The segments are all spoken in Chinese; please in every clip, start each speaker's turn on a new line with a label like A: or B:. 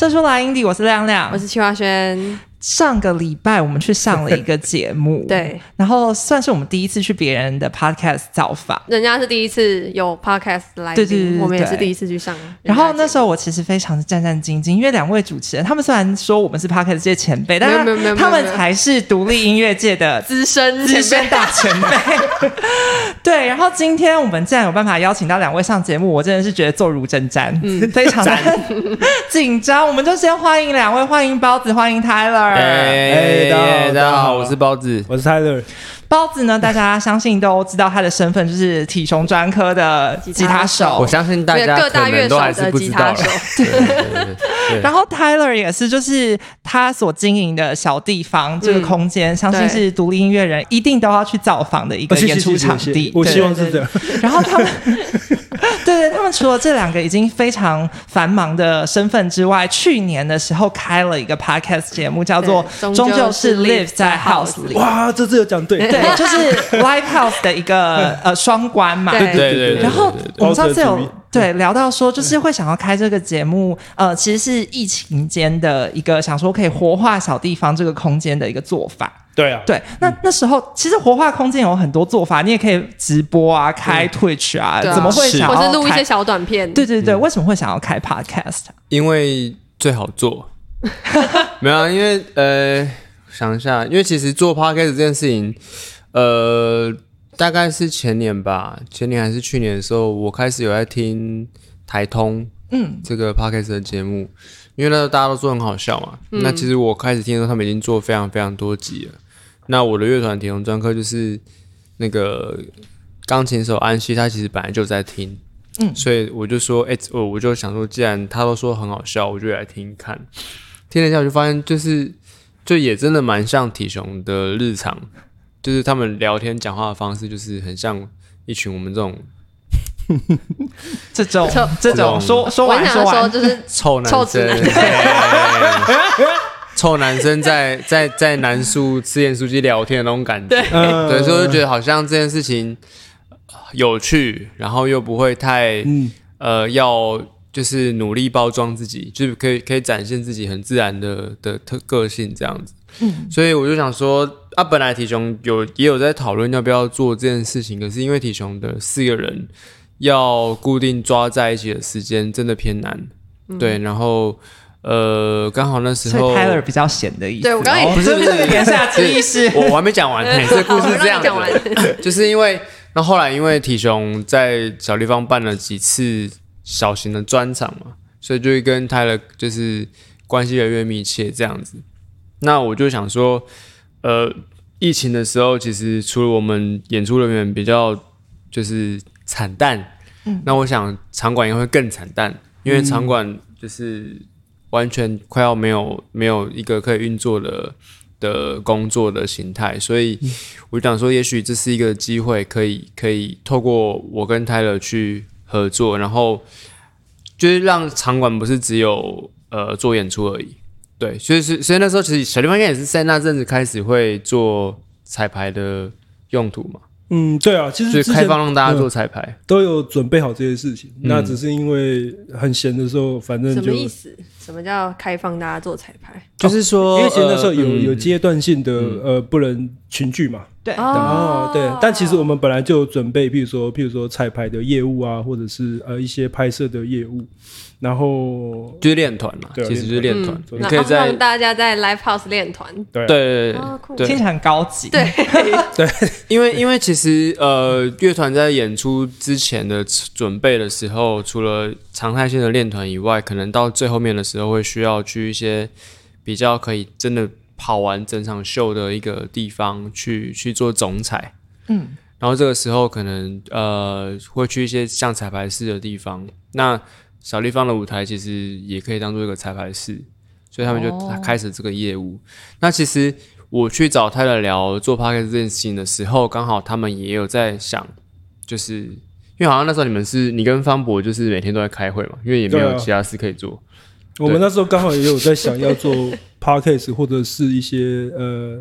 A: 射出来，Indy，我是亮亮，
B: 我是邱华轩。
A: 上个礼拜我们去上了一个节目，
B: 对，
A: 然后算是我们第一次去别人的 podcast 造访，
B: 人家是第一次有 podcast 来
A: 对对对
B: 我们也是第一次去上。
A: 然后那时候我其实非常的战战兢兢，因为两位主持人他们虽然说我们是 podcast 界前辈，但是他们才是独立音乐界的
B: 资深
A: 资，深大前辈。对，然后今天我们竟然有办法邀请到两位上节目，我真的是觉得坐如针毡，
B: 嗯
A: 非常的 紧张。我们就先欢迎两位，欢迎包子，欢迎 Tyler。
C: 哎，
D: 大家好
C: 大家
D: 好
C: 好，我是包子。
D: 我是 Tyler，
A: 包子呢，大家相信都知道他的身份就是体雄专科的吉他手
B: 手
C: 我。相信大家
B: 各大
C: 可
B: 乐手
C: 能都还是
B: 的
C: 不知道了。
B: 吉他手。
A: 然后 Tyler 也是，就是他所经营的小地方这个空间，相信是独立音乐人一定都要去造访的一个演出场地。
D: 我希望是这样。
A: 然后他们，对对，他们除了这两个已经非常繁忙的身份之外，去年的时候开了一个 podcast 节目，叫做《终究是 Live 在
B: 在
A: House 里》。
D: 哇，这次有讲对，
A: 对，就是 Live House 的一个 呃双关嘛。
B: 对
C: 对对对。
A: 然后我们上次有对聊到说，就是会想要开这个节目，呃，其实是疫情间的一个想说可以活化小地方这个空间的一个做法。
D: 对啊，
A: 对，那那时候其实活化空间有很多做法，你也可以直播啊，开 Twitch 啊，
B: 啊。
A: 怎么会想要
B: 或是录一些小短片。
A: 对对对，为什么会想要开 Podcast？
C: 因为最好做。没有啊，因为呃，想一下，因为其实做 podcast 这件事情，呃，大概是前年吧，前年还是去年的时候，我开始有在听台通
A: 嗯，
C: 这个 podcast 的节目，因为那时候大家都说很好笑嘛。那其实我开始听的时候，他们已经做非常非常多集了。那我的乐团铁红专科就是那个钢琴手安西，他其实本来就在听，
A: 嗯
C: 所以我就说，哎、我我就想说，既然他都说很好笑，我就来听看。听了一下，我就发现就是就也真的蛮像体雄的日常，就是他们聊天讲话的方式，就是很像一群我们这种
A: 这种
B: 臭
A: 这种说说
B: 我
A: 完说完，
B: 想说就是
C: 臭男生
B: 臭男，
C: 对 臭男生在在在南苏吃盐书记聊天的那种感觉，所以我就觉得好像这件事情呃有趣，然后又不会太
D: 嗯，
C: 呃要就是努力包装自己，就是可以可以展现自己很自然的的特个性这样子。嗯，所以我就想说，啊，本来体雄有也有在讨论要不要做这件事情，可是因为体雄的四个人要固定抓在一起的时间真的偏难，对，然后呃，刚好那时候
A: Tyler 比较闲的意思。
B: 对我刚刚也
A: 哦
C: 不是不是
A: 这个言下之意是，
C: 我我还没讲完，嘿这故事是这样
B: 讲
C: 的，就是因为那后来因为体雄在小地方办了几次小型的专场嘛，所以就会跟泰勒就是关系越来越密切这样子。那我就想说，呃，疫情的时候，其实除了我们演出人员比较就是惨淡，那我想场馆也会更惨淡，因为场馆就是完全快要没有没有一个可以运作的的工作的形态，所以我就想说，也许这是一个机会，可以可以透过我跟泰勒去合作，然后就是让场馆不是只有呃做演出而已。对，所以是所以那时候其实小地方应该也是在那阵子开始会做彩排的用途嘛，
D: 嗯，对啊，其实
C: 开放让大家做
D: 嗯
C: 彩排。
D: 都有准备好这些事情，那只是因为很闲的时候，反正
B: 什
D: 就
B: 么意思？什么叫开放大家做彩排？
C: 就是说，
D: 因为其实那时候有有阶段性的呃不能群聚嘛，
A: 对，
D: 哦，对，但其实我们本来就有准备，譬如说，譬如说彩排的业务啊，或者是呃一些拍摄的业务，然后
C: 就是练团嘛，
D: 对啊
C: 其实就是练团
B: 嗯，
C: 你可以在
B: 让大家在 live house 练团。
D: 对。啊
C: 对对对
B: 哦酷。
C: 对。对
A: 听起来很高级。
B: 对，
C: 因为因为其实呃，乐团在演出之前的准备的时候，除了常态性的练团以外，可能到最后面的时候会需要去一些比较可以真的跑完整场秀的一个地方去去做总彩。
A: 嗯，
C: 然后这个时候可能呃会去一些像彩排室的地方，那小立方的舞台其实也可以当做一个彩排室，所以他们就
A: 哦
C: 开始这个业务。那其实我去找泰勒聊做 p a r k 这件事情的时候，刚好他们也有在想，就是因为好像那时候你们是你跟方博就是每天都在开会嘛，因为也没有其他事可以做。
D: 我们那时候刚好也有在想要做 podcast 或者是一些呃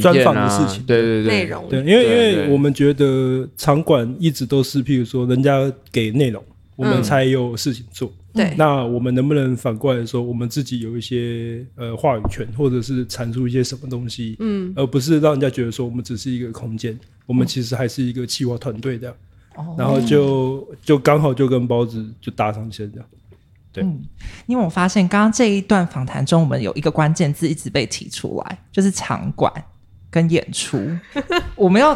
D: 专访的事情。
C: 对对对，
B: 内容。
D: 对，因为因为我们觉得场馆一直都是譬如说人家给内容，我们才有事情做。
B: 对，
D: 那我们能不能反过来说，我们自己有一些呃话语权，或者是阐述一些什么东西，嗯，而不是让人家觉得说我们只是一个空间，我们其实还是一个企划团队的。
A: 哦。
D: 然后就就刚好就跟包子就搭上线这样。对。
A: 嗯，因为我发现刚刚这一段访谈中，我们有一个关键字一直被提出来，就是场馆。跟演出。我们要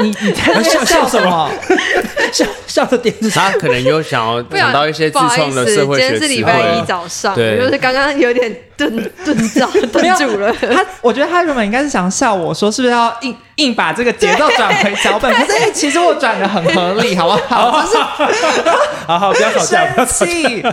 A: 你你在
D: 笑
A: 笑什
D: 么
A: 么？
D: 笑笑的点是
C: 他可能有想要
B: 不
C: 想到一些自创的
B: 思今天
C: 社会学词
B: 是礼拜一。早上，
C: 对
B: 就是刚刚有点顿顿着顿住了。
A: 他，我觉得他原本应该是想笑我说，是不是要硬硬把这个节奏转回脚本？可是哎其实我转的很合理，好不好？就是
D: 好好不要吵架，不要吵
A: 生
D: 架。
A: 气，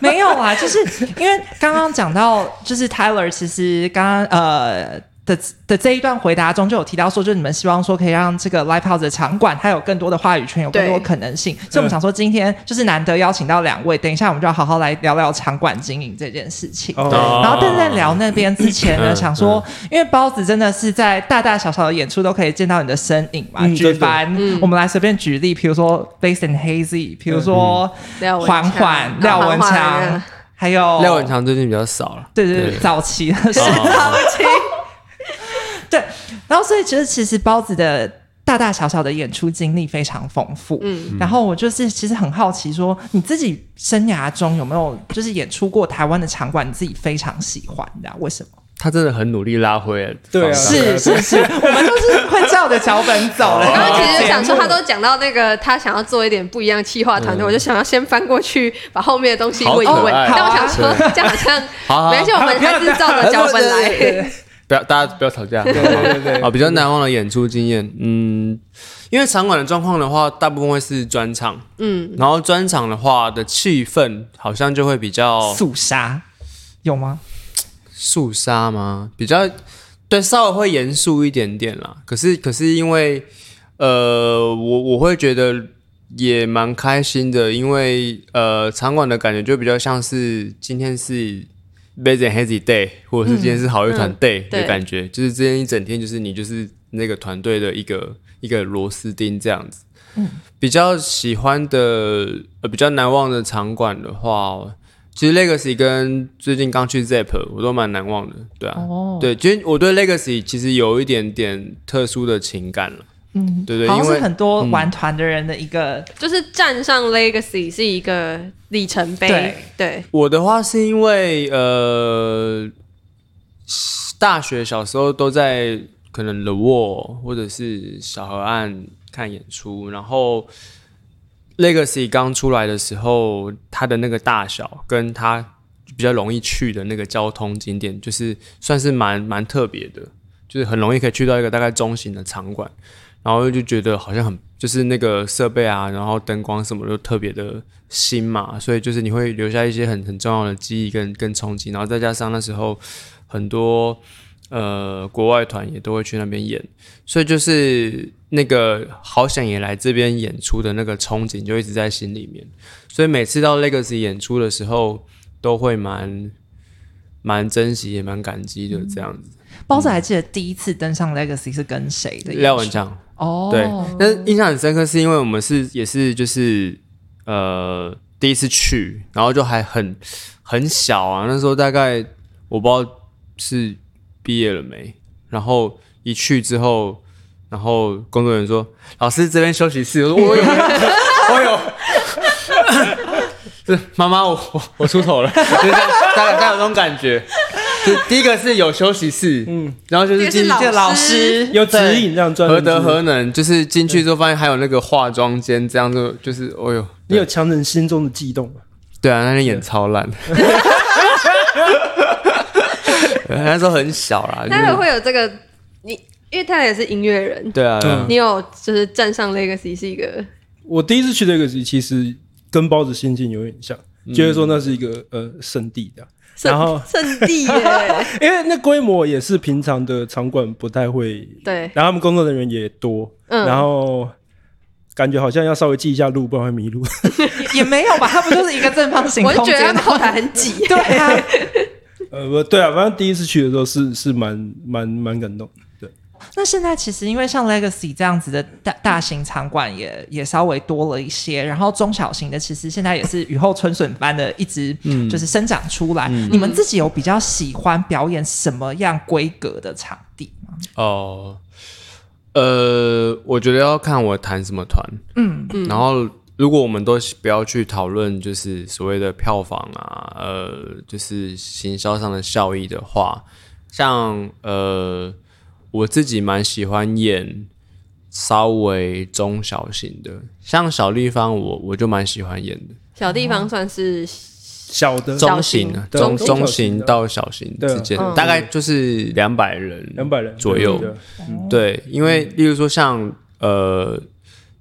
A: 没有啊，就是因为刚刚讲到，就是 Tyler 其实刚刚呃。的的这一段回答中就有提到说，就是你们希望说可以让这个 Live House 的场馆它有更多的话语权，有更多可能性。所以我们想说，今天就是难得邀请到两位，等一下我们就要好好来聊聊场馆经营这件事情。
D: 哦。
A: 然后，但在聊那边之前呢，
C: 嗯
A: 想说，因为包子真的是在大大小小的演出都可以见到你的身影嘛。举凡我们来随便举例，比如说 Bass and Hazy，比如说
B: 廖文
A: 缓
B: 强
A: 缓、廖文强，还有
C: 廖文，强最近比较少了，
A: 对对对，早期的时候，
C: 哦
A: 对。然后，所以其实其实包子的大大小小的演出经历非常丰富。
B: 嗯，
A: 然后我就是其实很好奇说你自己生涯中有没有就是演出过台湾的场馆，你自己非常喜欢的啊、为什么？
C: 他真的很努力拉回来。
D: 对啊
A: 是是是，我们都是会照着脚本走的。
B: 我刚刚其实想说，他都讲到那个他想要做一点不一样企划团队，我就想要先翻过去把后面的东西问一问。但我想说，这样好像
C: 好好
B: 没关系，我们还是照着脚本来。
C: 不要大家不要吵架。
D: 对对对
C: 啊，比较难忘的演出经验，嗯，因为场馆的状况的话，大部分会是专场，
B: 嗯，
C: 然后专场的话的气氛好像就会比较
A: 肃杀有吗？
C: 肃杀吗？比较对，稍微会严肃一点点啦。可是可是因为呃，我我会觉得也蛮开心的，因为呃，场馆的感觉就比较像是今天是 Base and Hazy Day，或者是今天是好乐团
B: 嗯
C: Day 的感觉，就是今天一整天就是你就是那个团队的一个一个螺丝钉这样子。比较喜欢的呃比较难忘的场馆的话，其实 Legacy 跟最近刚去 Zap 我都蛮难忘的，对啊，
A: 哦，
C: 对，其实我对 Legacy 其实有一点点特殊的情感了，
A: 嗯，
C: 对对
A: 好像是
C: 因为
A: 很多玩团的人的一个，
B: 就是站上 Legacy 是一个里程碑
A: 对。
B: 对，
C: 我的话是因为呃，大学小时候都在可能 The Wall 或者是小河岸看演出，然后 Legacy 刚出来的时候，它的那个大小跟它比较容易去的那个交通景点，就是算是蛮蛮特别的，就是很容易可以去到一个大概中型的场馆，然后就觉得好像很就是那个设备啊，然后灯光什么都特别的新嘛，所以就是你会留下一些很很重要的记忆跟跟冲击，然后再加上那时候很多呃国外团也都会去那边演，所以就是那个好想也来这边演出的那个憧憬就一直在心里面，所以每次到 Legacy 演出的时候都会蛮蛮珍惜也蛮感激的这样子。
A: 包子还记得第一次登上 Legacy 是跟谁的？
C: 廖文强。
A: 哦，
C: 对，但是印象很深刻，是因为我们是也是就是呃第一次去，然后就还很很小啊，那时候大概我不知道是毕业了没，然后一去之后，然后工作人员说：“老师这边休息室。”我说：“我有，我有。”是妈妈，我我出头了，就是这样大概大概有那种感觉。就第一个是有休息室，嗯，然后就是进
B: 第一个是
A: 这个老师。
D: 有指引这样专
C: 何德
D: 何？
C: 能，就是进去之后发现还有那个化妆间，这样就就是，哦呦，
D: 你有强忍心中的悸动吗？
C: 对啊，那天演超烂，那时候很小啦，就
B: 待会
C: 是
B: 会有这个，你因为他也是音乐人，
C: 对啊，
B: 你有就是站上 Legacy 是一个
D: 我第一次去这个其实跟包子心境有点像，觉得说那是一个呃圣地的，然后
B: 圣 圣地耶，
D: 因为那规模也是平常的场馆不太会，
B: 对，
D: 然后他们工作人员也多，
B: 嗯
D: 然后感觉好像要稍微记一下路，不然会迷路。
A: 也没有吧？它不就是一个正方形
B: 我就？觉得他们后台很挤，
A: 对啊，
D: 呃，不对啊，反正第一次去的时候是是蛮蛮蛮感动的。对，
A: 那现在其实因为像 Legacy 这样子的大大型场馆也也稍微多了一些，然后中小型的其实现在也是雨后春笋般的一直就是生长出来。你们自己有比较喜欢表演什么样规格的场地吗？
C: 哦，呃，我觉得要看我弹什么团，嗯，然后如果我们都不要去讨论就是所谓的票房啊，呃，就是行销上的效益的话，像呃。我自己蛮喜欢演稍微中小型的，像小地方，我我就蛮喜欢演的。
B: 小地方算是
D: 小的
C: 中型，中中型到小型之间，大概就是两百人，
D: 两百人
C: 左右。对，因为例如说像呃，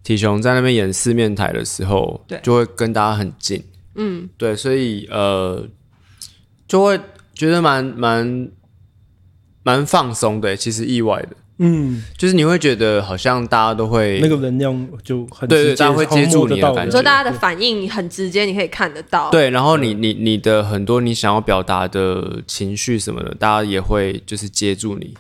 C: 体雄在那边演四面台的时候，就会跟大家很近。嗯，对，所以呃，就会觉得蛮蛮。蛮放松的，其实意外的，嗯，就是你会觉得好像大家都会
D: 那个能量就很
C: 对对，大家会接住你的感觉，
B: 说大家的反应很直接，你可以看得到。
C: 对，然后你你你的很多你想要表达的情绪什么的，大家也会就是接住你。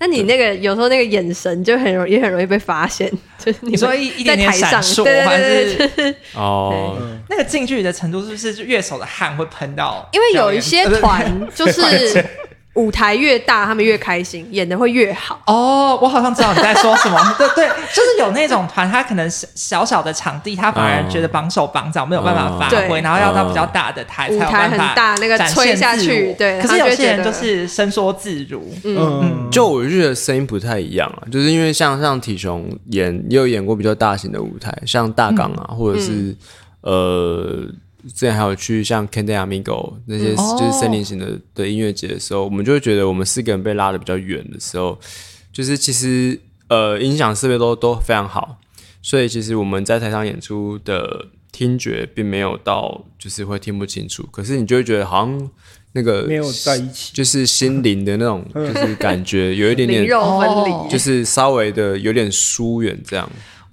B: 那你那个有时候那个眼神就很容也很容易被发现，就是你
A: 说一
B: 在台上，对对对对，
C: 哦，
A: 那个近距离的程度是不是乐手的汗会喷到？
B: 因为有一些团就是。舞台越大，他们越开心，演的会越好。
A: 哦，我好像知道你在说什么。对对，就是有那种团，他可能小小的场地，他反而觉得绑手绑脚没有办法发挥，然后要到比较大的台，
B: 舞台很大，那个吹下去，对。
A: 可是有些人就是伸缩自如。
C: 嗯，就我觉得声音不太一样啊，就是因为像像体雄演也有演过比较大型的舞台，像大港啊，或者是呃。之前还有去像 Candy Amigo 那些就是森林型的的音乐节的时候，我们就会觉得我们四个人被拉的比较远的时候，就是其实呃音响设备都都非常好，所以其实我们在台上演出的听觉并没有到就是会听不清楚，可是你就会觉得好像那个
D: 没有在一起，
C: 就是心灵的那种就是感觉有一点点
B: 肉分离，
C: 就是稍微的有点疏远这样。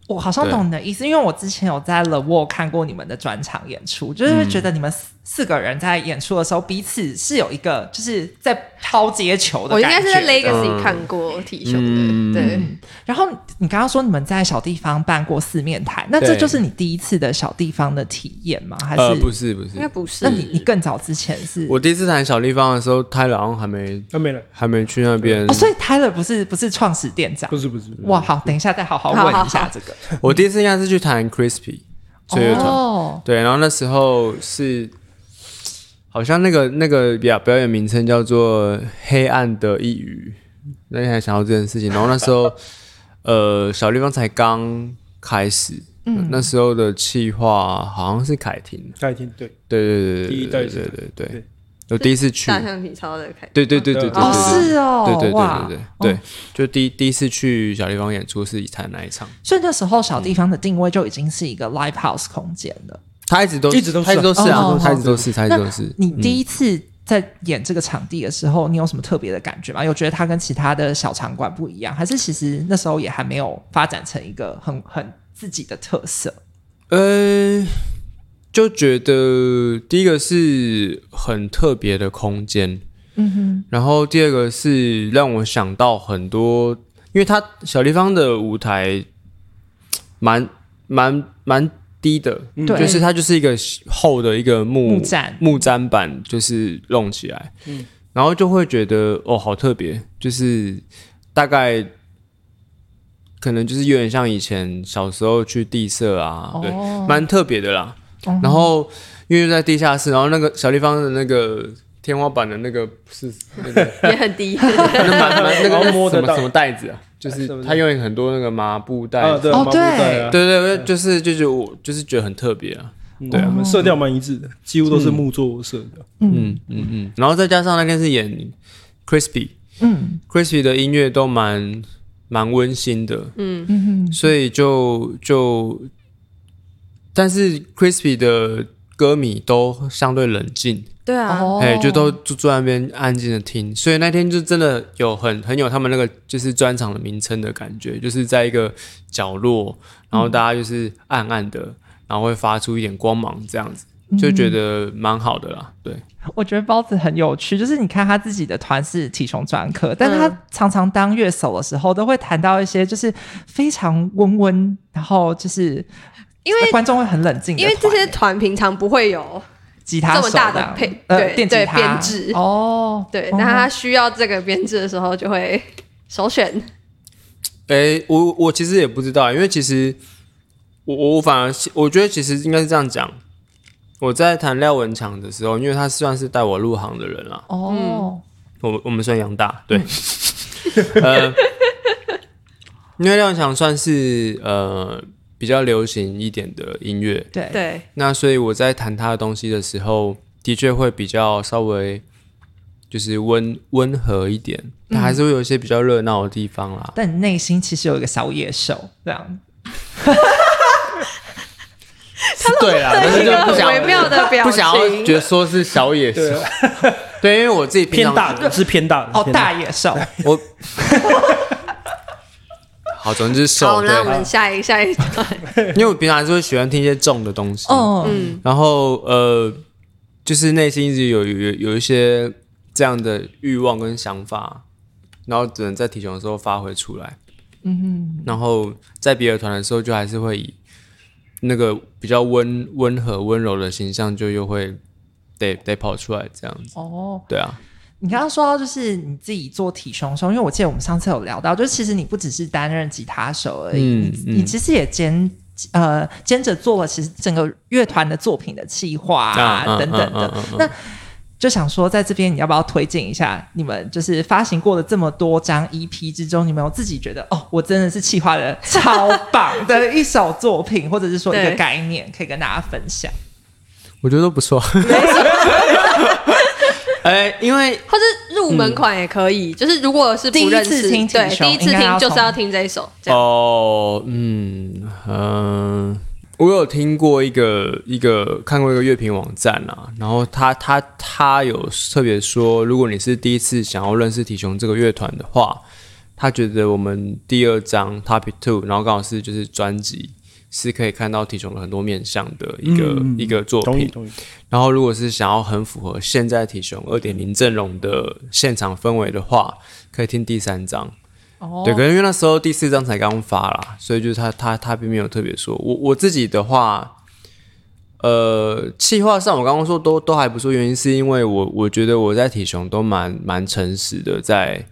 A: 我好像懂你的意思，因为我之前有在 The Wall 看过你们的专场演出，就是觉得你们。四个人在演出的时候，彼此是有一个就是在抛接球的。
B: 我应该是在 Legacy 看过体兄的，对。
A: 然后你刚刚说你们在小地方办过四面台，那这就是你第一次的小地方的体验吗？还是
C: 不是不是？
B: 应该不是。
A: 那你你更早之前是？
C: 我第一次谈小地方的时候，Tyler 好像还没
D: 还没来，
C: 还没去那边。
A: 哦所以 Tyler 不是不是创始店长？
D: 不是不是。
A: 哇，好，等一下再好好问一下这个。
C: 我第一次应该是去弹 Crispy 乐团，对，然后那时候是。好像那个那个表表演名称叫做《黑暗的一隅》，那天还想到这件事情。然后那时候，呃，小地方才刚开始，嗯，那时候的企划好像是凯婷，
D: 凯婷对。
C: 对对对
D: 第一代
C: 对对对。对，我第一次去。
B: 大象体操的开，
C: 对对对对对对，
A: 是哦，
C: 对对对对对对，就第第一次去小地方演出是以才那一场，
A: 所以那时候小地方的定位就已经是一个 live house 空间了。
C: 他一直都
D: 一直都
C: 一直都是啊，他一直都是，他一直都是。
A: 你第一次在演这个场地的时候，你有什么特别的感觉吗？有觉得它跟其他的小场馆不一样，还是其实那时候也还没有发展成一个很很自己的特色？
C: 呃，就觉得第一个是很特别的空间，嗯哼，然后第二个是让我想到很多，因为它小地方的舞台蛮蛮蛮。低的，就是它就是一个厚的一个木
A: 毡。
C: 木毡板，就是弄起来，嗯，然后就会觉得哦，好特别，就是大概可能就是有点像以前小时候去地色啊，对，蛮特别的啦。然后因为在地下室，然后那个小地方的那个天花板的那个是那个
B: 也很低，
C: 那蛮蛮那个 摸什么什么袋子啊。就是他用很多那个麻布袋，
D: 哦对，对
C: 对对，就是就是我就是觉得很特别啊，对啊，
D: 我们色调蛮一致的，几乎都是木作色的，
C: 嗯。嗯嗯，然后再加上那天是演 Crispy，嗯，Crispy 的音乐都蛮蛮温馨的，嗯。嗯，所以就就，但是 Crispy 的歌迷都相对冷静。
B: 对啊，
C: 哎，就都就坐在那边安静的听，所以那天就真的有很很有他们那个就是专场的名称的感觉，就是在一个角落，然后大家就是暗暗的，然后会发出一点光芒这样子，就觉得蛮好的啦。对，
A: 我觉得包子很有趣，就是你看他自己的团是体雄专科，但是他
B: 嗯
A: 常常当乐手的时候，都会谈到一些就是非常温温，然后就是
B: 因为
A: 观众会很冷静
B: 因
A: 团，
B: 为这些团平常不会有
A: 吉他手
B: 这么大的配
A: 呃
B: 对对
A: 电吉他。
B: 编制。
A: 哦，
B: 对，
A: 哦。
B: 那他需要这个编制的时候，就会首选。
C: 哎、我我其实也不知道，因为其实我我我反而我觉得其实应该是这样讲。我在谈廖文强的时候，因为他算是带我入行的人了，
A: 哦，
C: 我们我们算杨大，对，呃，因为廖文强算是呃比较流行一点的音乐，
A: 对。
B: 对，
C: 那所以我在弹他的东西的时候，的确会比较稍微就是温温和一点，但还是会有一些比较热闹的地方啦。
A: 但你内心其实有一个小野兽，这样。
C: 对啦，但是
B: 一个很
C: 就不想
B: 微妙的表情，
C: 不想要觉得说是小野兽，对，因为我自己
D: 偏大的是偏大的
A: 哦，大野兽，
C: 我好，总之是
B: 好，那我们，下一下一段，
C: 因为我平常还是会喜欢听一些重的东西，
A: 嗯，
B: 嗯，
C: 然后呃，就是内心一直有有有一些这样的欲望跟想法，然后只能在体雄的时候发挥出来。嗯，然后在别的团的时候，就还是会以那个比较温温和温柔的形象，就又会得得跑出来这样子。
A: 哦。
C: 对啊，
A: 你刚刚说到就是你自己做体胸胸，因为我记得我们上次有聊到，就是其实你不只是担任吉他手而已，
C: 嗯
A: 你
C: 嗯
A: 你其实也兼呃兼着做了其实整个乐团的作品的企划啊等等的。那就想说，在这边你要不要推荐一下你们就是发行过的这么多张 EP 之中，你们有自己觉得哦，我真的是企划的 超棒的一首作品，或者是说一个概念，可以跟大家分享？
C: 我觉得都不错。哎、因为
B: 或者入门款也可以，就是如果是不认识，
A: 第一次听
B: 对，第一次听就是要听这一首，
C: 哦，嗯嗯、我有听过一个一个看过一个乐评网站啊，然后他他他有特别说，如果你是第一次想要认识体雄这个乐团的话，他觉得我们第二张 Topic Two，然后刚好是就是专辑。是可以看到体雄的很多面向的一个、
D: 嗯
C: 一个作品，
D: 同意同意。
C: 然后，如果是想要很符合现在体雄二点零阵容的现场氛围的话，可以听第三章。
A: 哦
C: 对，可能因为那时候第四章才刚发啦，所以就是他他他并没有特别说。我我自己的话，呃，气划上我刚刚说都都还不错，原因是因为我我觉得我在体雄都蛮蛮诚实的在，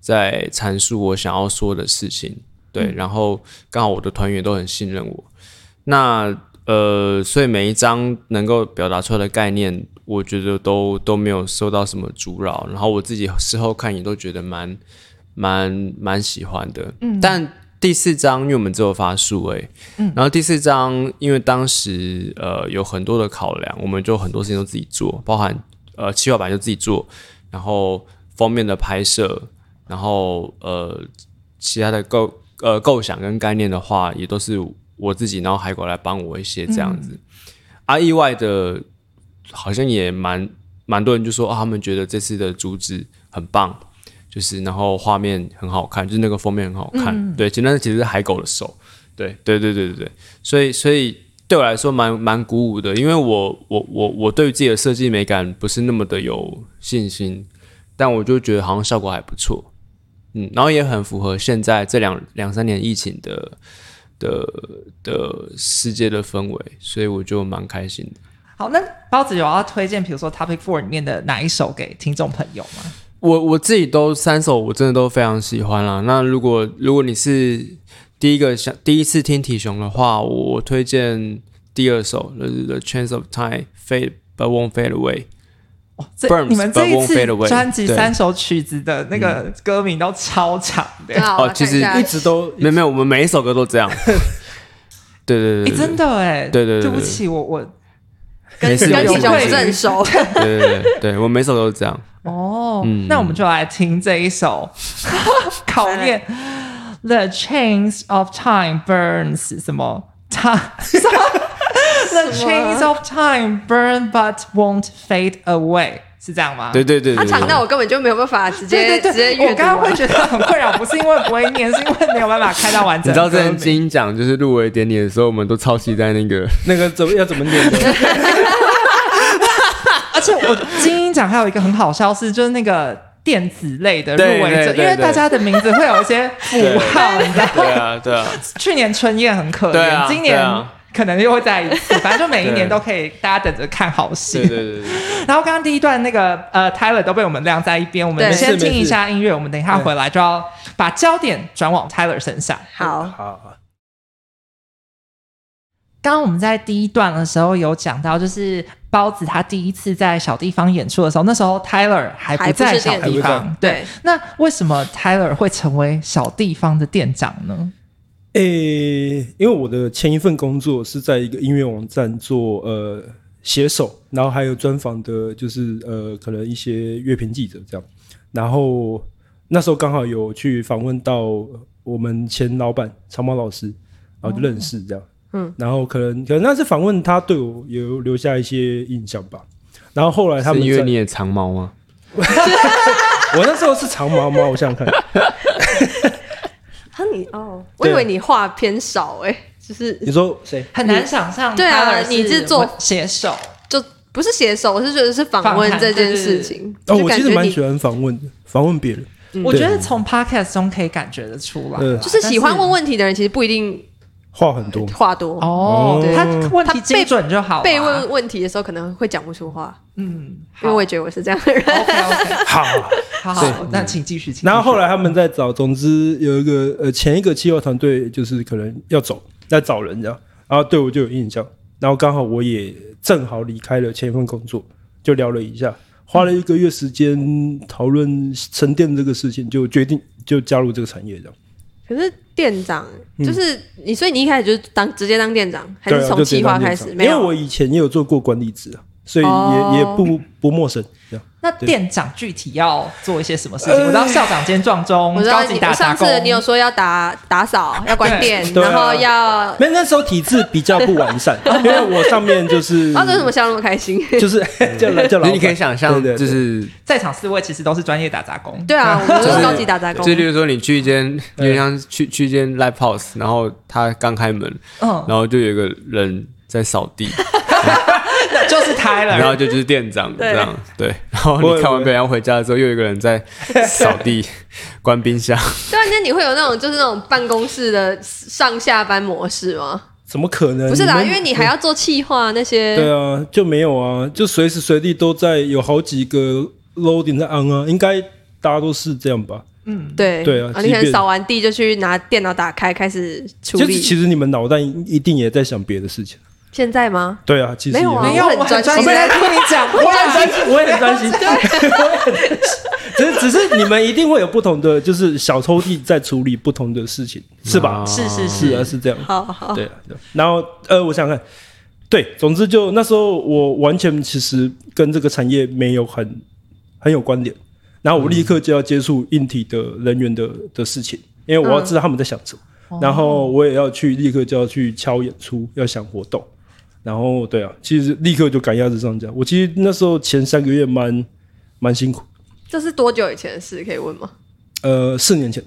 C: 在阐述我想要说的事情。对，然后刚好我的团员都很信任我，那呃，所以每一张能够表达出来的概念，我觉得都都没有受到什么阻扰。然后我自己事后看也都觉得蛮蛮蛮喜欢的。嗯，但第四章因为我们只有发数位，嗯，然后第四章因为当时呃有很多的考量，我们就很多事情都自己做，包含呃企划版就自己做，然后封面的拍摄，然后呃其他的构呃构想跟概念的话，也都是我自己，然后海狗来帮我一些这样子。啊，意外的，好像也蛮蛮多人就说啊，他们觉得这次的主旨很棒，就是然后画面很好看，就是那个封面很好看。对，其实那其实是海狗的手。对对对对对对，所以所以对我来说蛮蛮鼓舞的，因为我我我我对于自己的设计美感不是那么的有信心，但我就觉得好像效果还不错。嗯，然后也很符合现在这两两三年疫情的的的世界的氛围，所以我就蛮开心的。
A: 好，那包子有要推荐，比如说 Topic Four 里面的哪一首给听众朋友吗？
C: 我我自己都三首，我真的都非常喜欢啦。那如果如果你是第一个想第一次听体雄的话，我推荐第二首，就是 The Chance of Time Fade But Won't Fade Away。
A: 这
C: Burns,
A: 你们这一次专辑三首曲子的那个歌名都超长的，
B: 对啊，我来
C: 其实
B: 一
D: 直都
C: 没有没有，我们每一首歌都这样。对对对
A: 哎，
C: 对。
A: 真的哎，
C: 对对对对。
A: 对不起，我我
B: 跟跟体雄
A: 没事。
B: 不是很熟，
C: 对。对对对对，我每首都是这样。
A: 哦，
C: 嗯。
A: 那我们就来听这一首。考验 The Chains of Time Burns 什么？么 The Chains of Time Burn but won't fade away 是这样吗？
C: 对对对
B: 他长到我根本就没有办法直接
A: 对对对，
B: 直接阅读
A: 我刚刚会
B: 完。
A: 觉得很困扰，不是因为不会念，是因为没有办法开到完整
C: 你知道之前。金鹰奖就是入围典礼的时候，我们都超期在那个
D: 那个怎么要怎么念的？
A: 而且我金鹰奖还有一个很好笑是，就是那个电子类的入
C: 对
A: 围者，因为大家的名字会有一些符号，你知道吗？
C: 对啊，对啊，
A: 去年春燕很可怜，
C: 对啊
A: 今年
C: 对啊
A: 可能又会再一次，反正就每一年都可以，大家等着看好戏。
C: 对对对对。
A: 然后刚刚第一段那个呃，Tyler 都被我们晾在一边，我们先听一下音乐，我们等一下回来就要把焦点转往 Tyler 身上。
B: 好，
D: 好，
A: 刚刚我们在第一段的时候有讲到，就是包子他第一次在小地方演出的时候，那时时候 Tyler 还不在小地方。
B: 对，
A: 那为什么 Tyler 会成为小地方的店长呢？
D: 诶、因为我的前一份工作是在一个音乐网站做呃写手，然后还有专访的，就是呃可能一些乐评记者这样。然后那时候刚好有去访问到我们前老板长毛老师，然后就认识这样。
B: 嗯，
D: 然后可能可能那次访问他对我有留下一些印象吧。然后后来他
C: 是
D: 们在
C: 因为你也长毛吗？
D: 我那时候是长毛吗，我想想看，
B: 哈你哦，我以为你话偏少哎，就是
D: 你说谁？
A: 很难想象
B: 对啊你是做
A: 写手，
B: 就不是写手，我是觉得是访问这件事情。
D: 哦，我
B: 感觉你
D: 其实蛮喜欢访问的，访问别人。
A: 我觉得从 podcast 中可以感觉得出来
B: 就是喜欢问
A: 问
B: 问题的人，其实不一定
D: 话很多，
B: 话多。
A: 哦，
D: 对
A: 他问题精准就好啦。
B: 被问问题的时候，可能会讲不出话，
A: 嗯，
B: 因为我也觉得我是这样的人。
D: 好。
A: 好好，那请继续。请继续
D: 然后后来他们在找，总之有一个呃前一个企划团队就是可能要走，在找人这样，然后对我就有印象，然后刚好我也正好离开了前一份工作，就聊了一下，花了一个月时间讨论沉淀这个事情，就决定就加入这个产业这样。
B: 可是店长就是你，所以你一开始就是当直接当店长，还是从企划开始？没有
D: 因为我以前也有做过管理职啊，所以也、
B: 哦
D: 也不不陌生这样。
A: 那店长具体要做一些什么事情？我知道校长兼撞钟，
B: 我知道你，
A: 高级打
B: 上次。你有说要打打扫，要关店，然后要，
D: 没那时候体制比较不完善，因为我上面就是
B: 然后为什么笑那么开心？
D: 就是叫叫老板，
C: 所以你可以想象，
D: 对对对
C: 就是
A: 在场四位其实都是专业打杂工。
B: 对啊，我们都
C: 是是
B: 高级打杂工
C: 就。例如说你去一间，有点像去去一间 live house，然后他刚开门，
A: 嗯，
C: 然后就有一个人在扫地，
A: 就是 Tyler，
C: 然后就就是店长
B: 对
C: 这样，对，然后你看完表演回家之后，又有一个人在扫地、关冰箱，
B: 突然间你会有那种就是那种办公室的上下班模式吗？
D: 怎么可能？
B: 不是啦，因为你还要做企划那些。
D: 对啊，就没有啊，就随时随地都在有好几个 loading 在 on 啊，应该大家都是这样吧？
B: 嗯对
D: 对啊
B: 你可能扫完地就去拿电脑打开开始处理。
D: 就是其实你们脑袋一定也在想别的事情。
B: 现在吗？
D: 对啊，其实
B: 没有啊
A: 没有，
B: 我很
A: 我很专
B: 专心。
A: 心在听你讲
D: 我也很
A: 话。
D: 专心，我也很专心。只是只是你们一定会有不同的，就是小抽屉在处理不同的事情，是吧？
A: 是是
D: 是。啊，
A: 是，
D: 是这样。
B: 好好，
D: 对啊，对啊。然后呃，我想想看，对，总之就那时候我完全其实跟这个产业没有很很有关联，然后我立刻就要接触硬体的人员的的事情，因为我要知道他们在想什么，然后我也要去立刻就要去敲演出，要想活动，然后对啊，其实立刻就赶鸭子上架。我其实那时候前三个月蛮蛮辛苦，
B: 这是多久以前的事？可以问吗？
D: 呃，四年前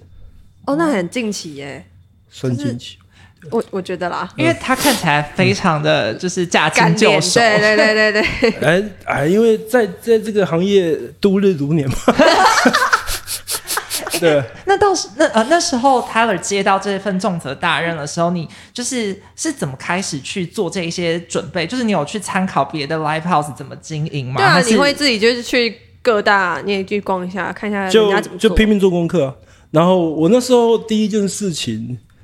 B: 哦，那很近期耶。
D: 算近期。
B: 我我觉得啦，
A: 因为他看起来非常的就是驾
B: 干练，
A: 轻就熟。
B: 对对对对对，
D: 哎哎，因为在在这个行业度日如年嘛。对，
A: 那到时那呃那时候 Tyler 接到这份重责大任的时候，你就是是怎么开始去做这一些准备？就是你有去参考别的 live house 怎么经营吗？
B: 对啊，你会自己就是去各大，你也去逛一下，看一下人
D: 就
B: 家怎么做。
D: 就拼命做功课啊。然后我那时候第一件事情，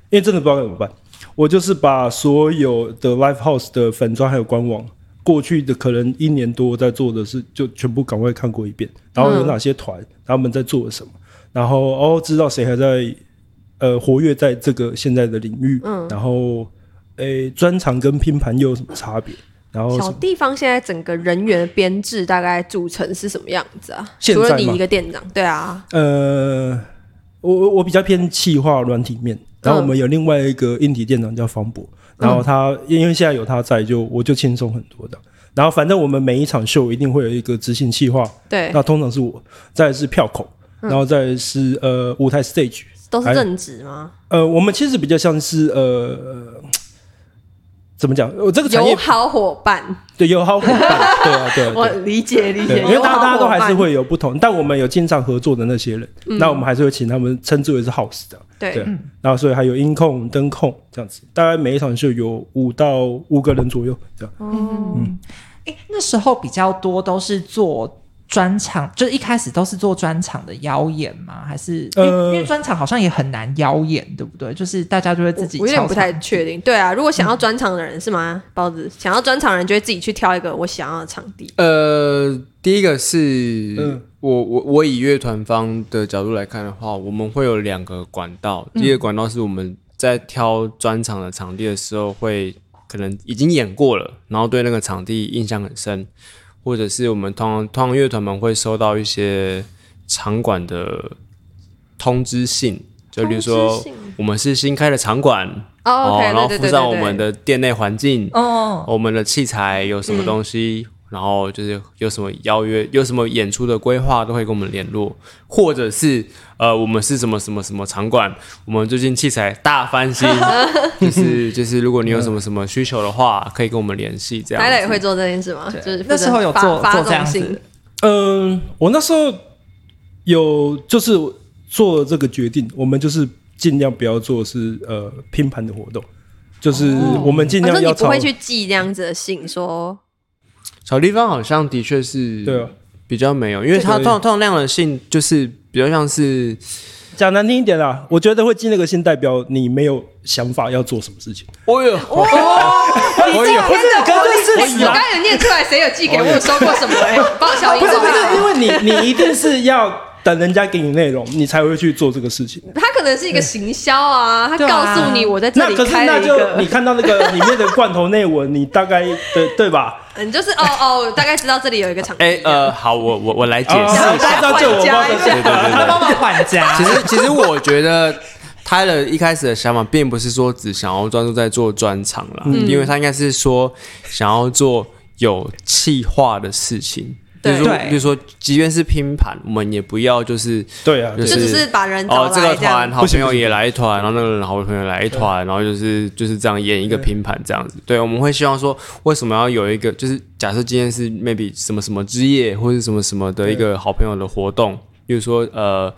D: 因为真的不知道该怎么办，我就是把所有的 live house 的粉砖还有官网，过去的可能一年多在做的事，就全部赶快看过一遍。然后有哪些团，他们在做什么，然后哦知道谁还在呃活跃在这个现在的领域，
B: 嗯。
D: 然后诶专长跟拼盘又有什么差别？然后
B: 小地方现在整个人员的编制大概组成是什么样子啊？除了你一个店长，对啊，
D: 呃，我我我比较偏气化软体面，然后我们有另外一个硬体店长叫方博，然后他因为现在有他在，就我就轻松很多的。然后反正我们每一场秀一定会有一个执行企划，
B: 对，
D: 那通常是我，再来是票口，然后再是呃舞台 stage，
B: 都是正职吗？
D: 呃，我们其实比较像是呃怎么讲？我这个
B: 友好伙伴，
D: 对友好伙伴，对啊，对啊，
B: 我。理解理，解，
D: 因为大家大家都还是会有不同，但我们有经常合作的那些人，那我们还是会请他们称之为是 house 的，对。
B: 对，
D: 然后所以还有音控、灯控这样子，大概每一场秀有五到五个人左右这样。
A: 哎，那时候比较多都是做专场，就是一开始都是做专场的邀演吗？还是因为、
D: 呃
A: 因为专场好像也很难邀演，对不对？就是大家就会自己
B: 我有点不太确定。对啊，如果想要专场的人是吗？包子想要专场的人就会自己去挑一个我想要的场地。
C: 呃，第一个是、
D: 嗯
C: 我我我以乐团方的角度来看的话，我们会有两个管道。第一个管道是我们在挑专场的场地的时候，会可能已经演过了，然后对那个场地印象很深，或者是我们通常通常乐团们会收到一些场馆的通知信，就比如说我们是新开的场馆
B: 哦
C: 然后附上我们的店内环境，
A: 哦，
C: 我们的器材有什么东西，然后就是有什么邀约、有什么演出的规划，都会跟我们联络，或者是呃，我们是什么什么什么场馆，我们最近器材大翻新，就是就是如果你有什么什么需求的话，可以跟我们联系，这样
B: 磊也会做这件事吗？就是
A: 那时候有做
B: 发
A: 做这样子
D: 嗯，我那时候有就是做了这个决定，我们就是尽量不要做是呃拼盘的活动，就是我们尽
B: 可
D: 量
B: 你不会去寄这样子的信说，
C: 小地方好像的确是
D: 对啊。
C: 比较没有，因为它
D: 这个
C: 通常通常那样的信就是比较像是
D: 讲难听一点啦，我觉得会寄那个信，代表你没有想法要做什么事情。
C: 哦哟，
B: 我有，
D: 不是可是
B: 我刚才有念出来，谁有寄给我？我说过什么？哎，帮我消音
D: 不是不是，因为你你一定是要等人家给你内容，你才会去做这个事情。
B: 能是一个行销啊，他告诉你我在这里开了一
D: 那就你，看到那个里面的罐头内文，你大概对对吧？
B: 你就是哦哦，大概知道这里有一个场地。
C: 哎呃，好，我我我来解
D: 哦
C: 释一下。
D: 大家救我，帮我
B: 一下
A: 他帮忙管家。
C: 其实，其实我觉得他的一开始的想法，并不是说只想要专注在做专场啦，因为他应该是说想要做有气化的事情。比
B: 对
C: 如说，
A: 对。
C: 比如说，即便是拼盘，我们也不要就是
D: 对啊，
C: 就
B: 就只是把人找
C: 哦，这个
B: 来
C: 团好朋友也来一团，然后那个人好朋友来一团，然后就是就是这样演一个拼盘这样子。对，我们会希望说，为什么要有一个，就是假设今天是 maybe 什么什么之夜，或者什么什么的一个好朋友的活动，比如说呃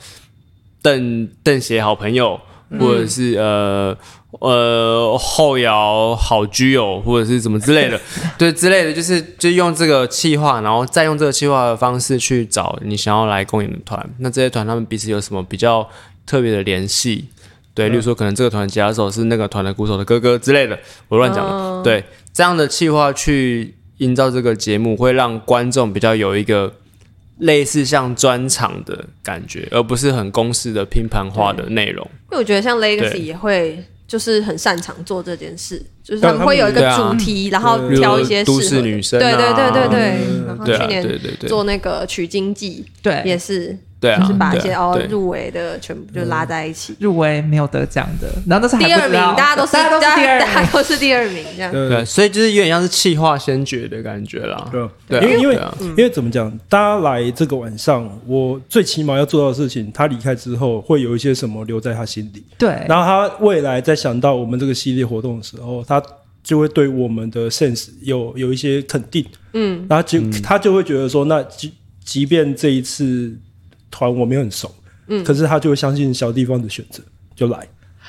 C: 邓邓协好朋友，或者是呃呃后摇好居友，或者是什么之类的，对之类的，就是就用这个企划，然后再用这个企划的方式去找你想要来公演的团。那这些团他们彼此有什么比较特别的联系？对，例如说可能这个团的吉他手是那个团的鼓手的哥哥之类的，我乱讲的。
B: 哦
C: 对，这样的企划去营造这个节目，会让观众比较有一个类似像专场的感觉，而不是很公式的拼盘化的内容。
B: 因为我觉得像 Legacy 也会。就是很擅长做这件事，就是他们会有一个主题，然后挑一些
C: 都
B: 适合的。
C: 市女生啊。
B: 对对对对对。
D: 嗯。
B: 然后去年
C: 对对对，
B: 做那个取经记
A: 对，
B: 也是，
C: 对啊，
B: 就是把一些
C: 啊
B: 哦入围的全部就拉在一起。
A: 入围没有得奖的，然后那是
B: 第二名，大家都是
A: 大家都是第二
B: 大家
A: 名。
B: 都是第二名这样。
C: 对，所以就是有点像是气化先决的感觉啦。
D: 对因为因为
C: 啊。
D: 因为怎么讲，大家来这个晚上，我最起码要做到的事情，他离开之后会有一些什么留在他心里，
A: 对，
D: 然后他未来在想到我们这个系列活动的时候，他就会对我们的 sense 有有一些肯定，
B: 嗯，
D: 然后就、他就会觉得说，那即即便这一次团我没有很熟，嗯，可是他就会相信小地方的选择，就来。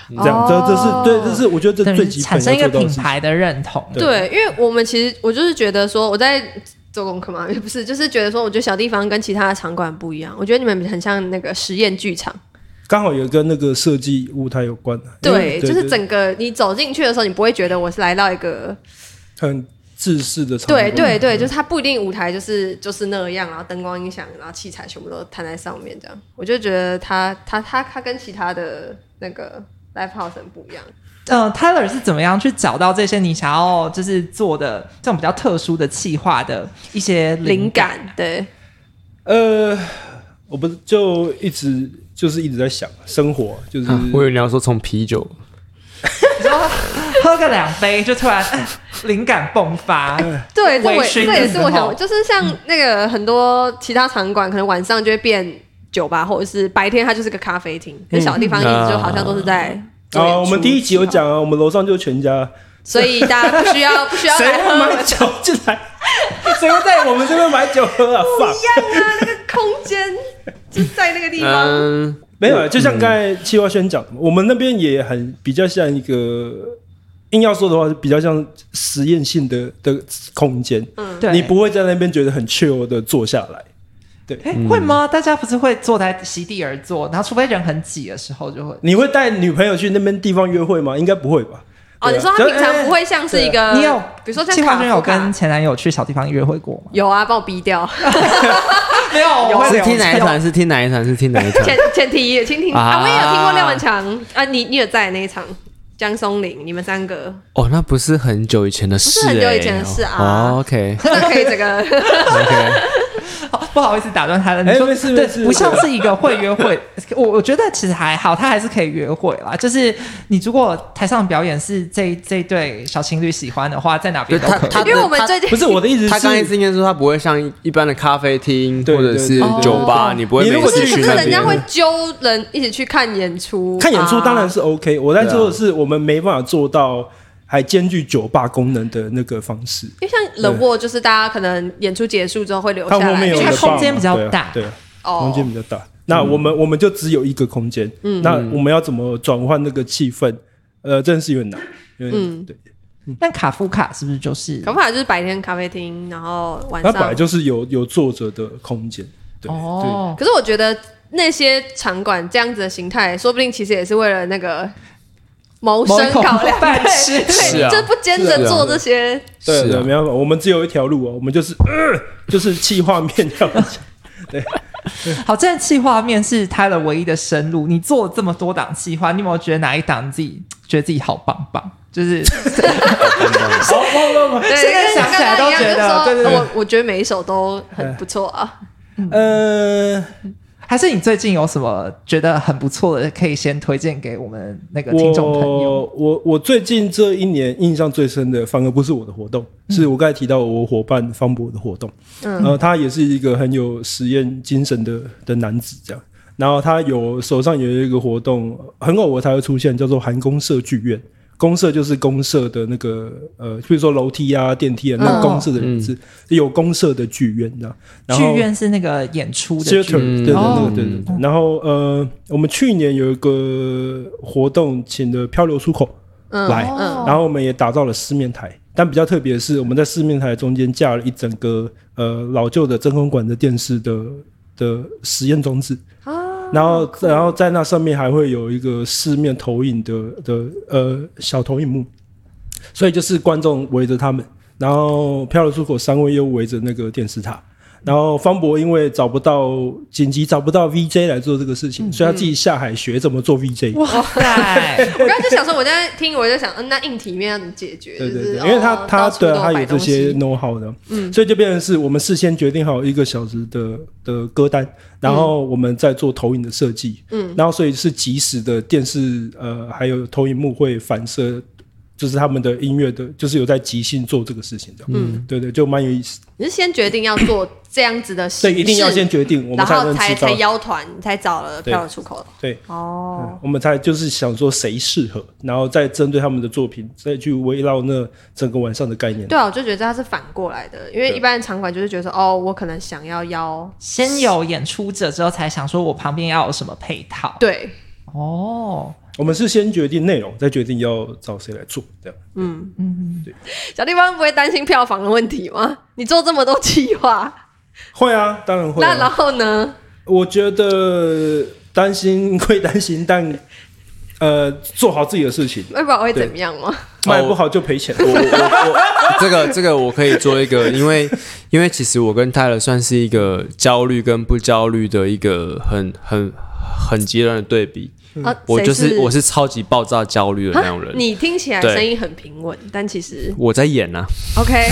D: 这样，这这是对，这是我觉得这最基本
A: 产生一个。品牌的认同。
B: 对，因为我们其实我就是觉得说我在做功课嘛，也 不是，就是觉得说，我觉得小地方跟其他的场馆不一样，我觉得你们很像那个实验剧场。
D: 刚好有跟那个设计舞台有关。
B: 对，就是整个你走进去的时候，你不会觉得我是来到一个
D: 很制式的场馆。
B: 对对对，就是它不一定舞台就是就是那样，然后灯光音响，然后器材全部都摊在上面这样，我就觉得它它它它跟其他的那个 live house 很不一样。
A: 呃，Tyler 是怎么样去找到这些你想要就是做的这种比较特殊的企划的一些
B: 灵
A: 感？
B: 感，对，
D: 呃，我不是就一直就是一直在想生活，就是、
C: 啊我以为你要说从啤酒，
A: 你说喝个两杯就突然哎 灵感迸发，
B: 对，这我这也是我想，就是像那个很多其他场馆，可能晚上就会变酒吧，或者是白天它就是个咖啡厅，很小地方一直就好像都是在
D: 哦，我们第一集有讲啊，我们楼上就是全家，
B: 所以大家不需要不需要
D: 谁
B: 来喝
D: 酒进来？谁会在我们这边买酒喝啊？不
B: 一样啊，那个空间 就在那个地方。
C: 嗯，
D: 没有啊，就像刚才戚华轩讲的，我们那边也很比较像一个，硬要说的话，是比较像实验性的的空间。
A: 嗯对，
D: 你不会在那边觉得很 chill 的坐下来。
A: 哎会吗？大家不是会坐在席地而坐，然后除非人很挤的时候就会。
D: 你会带女朋友去那边地方约会吗？应该不会吧？
B: 哦，你说他平常不会像是一个，
A: 你有，
B: 比如说像
A: 计划君有跟前男友去小地方约会过吗？
B: 有啊，把我逼掉。
A: 没有，我会留
C: 是听哪一
A: 着
C: 团？是听哪一场？是听哪一场？
B: 前前提倾听。
C: 啊。
B: 啊，我也有听过廖文强啊，你你有在那一场？江松林，你们三个。
C: 哦，那不是很久以前的事、欸，
B: 不是很久以前的事啊。
C: 哦，OK。
B: 可以这个
C: OK，
A: 哦 不好意思打断他了。你说
D: 哎没事
A: 对不像是一个会约会。我我觉得其实还好，他还是可以约会啦。就是你如果台上表演是这这对小情侣喜欢的话，在哪边都可以。
B: 因为我们最近
D: 不是我的意思
C: 他刚才是
D: 是，
C: 应该说他不会像一般的咖啡厅或者是酒吧，
A: 对
C: 你不会
D: 你如果
C: 每次
B: 不是，可是。人家会揪人一起去看演出，
D: 看演出
B: 啊
D: 当然是 OK。我在说的是，我们没办法做到还兼具酒吧功能的那个方式。
B: 因为像冷沃，就是大家可能演出结束之后会留
D: 它
B: 下来，
D: 后面有一个
A: 因为它空间比较大
D: 对啊，
B: 哦
D: 空间比较大。那我们我们就只有一个空间，嗯那我们要怎么转换那个气氛？呃，真的是有点难，有点难对。
A: 但卡夫卡是不是就是
B: 卡夫卡就是白天咖啡厅，然后晚上
D: 它本来。就是有有坐着的空间，对对。
A: 哦？
B: 可是我觉得那些场馆这样子的形态，说不定其实也是为了那个谋生考量，
A: 饭吃
B: 对就不兼着做这些。
D: 对对，没办法，我们只有一条路哦，我们就是呃，就是气画面跳。对。
A: 好，这气画面是他的唯一的生路。你做了这么多档气画，你有没有觉得哪一档你自己觉得自己好棒棒？就是
D: 好，不不不，
A: 现在想起来都觉得对对对
B: 我我觉得每一首都很不错啊。
D: 呃，
A: 还是你最近有什么觉得很不错的，可以先推荐给我们那个听众朋友？
D: 我我我最近这一年印象最深的，反而不是我的活动，是我刚才提到我伙伴方博的活动。嗯，呃，他也是一个很有实验精神的的男子，这样。然后他有手上有一个活动，很偶尔才会出现，叫做韩公社剧院。公社就是公社的那个呃，比如说楼梯啊、电梯啊，那个公社的人是、有公社的剧院这样。然后
A: 剧院是那个演出的剧
D: theater，对对
A: 哦
D: 对对。然后呃，我们去年有一个活动，请了漂流出口来，
A: 哦
D: 然后我们也打造了四面台。但比较特别的是，我们在四面台中间架了一整个呃老旧的真空管的电视的的实验装置。然后，然后在那上面还会有一个四面投影的的呃小投影幕，所以就是观众围着他们，然后漂流出口三位又围着那个电视塔，然后方博因为找不到紧急找不到 VJ 来做这个事情，所以他自己下海学怎么做 VJ。
A: 哇塞！
B: 我刚刚就想说，我在听，我在想，嗯，那硬体面要怎么解决？就是
D: 对对对，因为他
B: 哦
D: 他对啊他有这些 know how 的，嗯，所以就变成是我们事先决定好一个小时的的歌单，然后我们再做投影的设计，嗯，然后所以是即时的电视呃还有投影幕会反射。就是他们的音乐的，就是有在即兴做这个事情的，嗯，对对，就蛮有意思。
B: 你是先决定要做这样子的事
D: 对，一定要先决定，我们
B: 然
D: 才
B: 才才。邀团，才找了
D: 对
B: 漂流出口。
D: 对，
B: 哦，
D: 嗯我们才就是想说谁适合，然后再针对他们的作品，再去围绕那整个晚上的概念。
B: 对啊，我就觉得它是反过来的，因为一般的场馆就是觉得说，哦，我可能想要邀，
A: 先有演出者之后，才想说我旁边要有什么配套。
B: 对，
A: 哦，
D: 我们是先决定内容，再决定要找谁来做，这样。
B: 嗯嗯，对小地方不会担心票房的问题吗？你做这么多计划，
D: 会啊，当然会、
B: 那然
D: 啊。
B: 后呢？
D: 我觉得担心会担心，但呃，做好自己的事情，
B: 会不知道会怎么样吗？
D: 卖不好就赔钱。
C: 我我我这个这个我可以做一个，因为因为其实我跟泰勒算是一个焦虑跟不焦虑的一个很很很极端的对比。
B: 啊，
C: 我就
B: 谁是
C: 我是超级暴躁焦虑的那种人。
B: 你听起来声音很平稳，但其实
C: 我在演啊
B: ，OK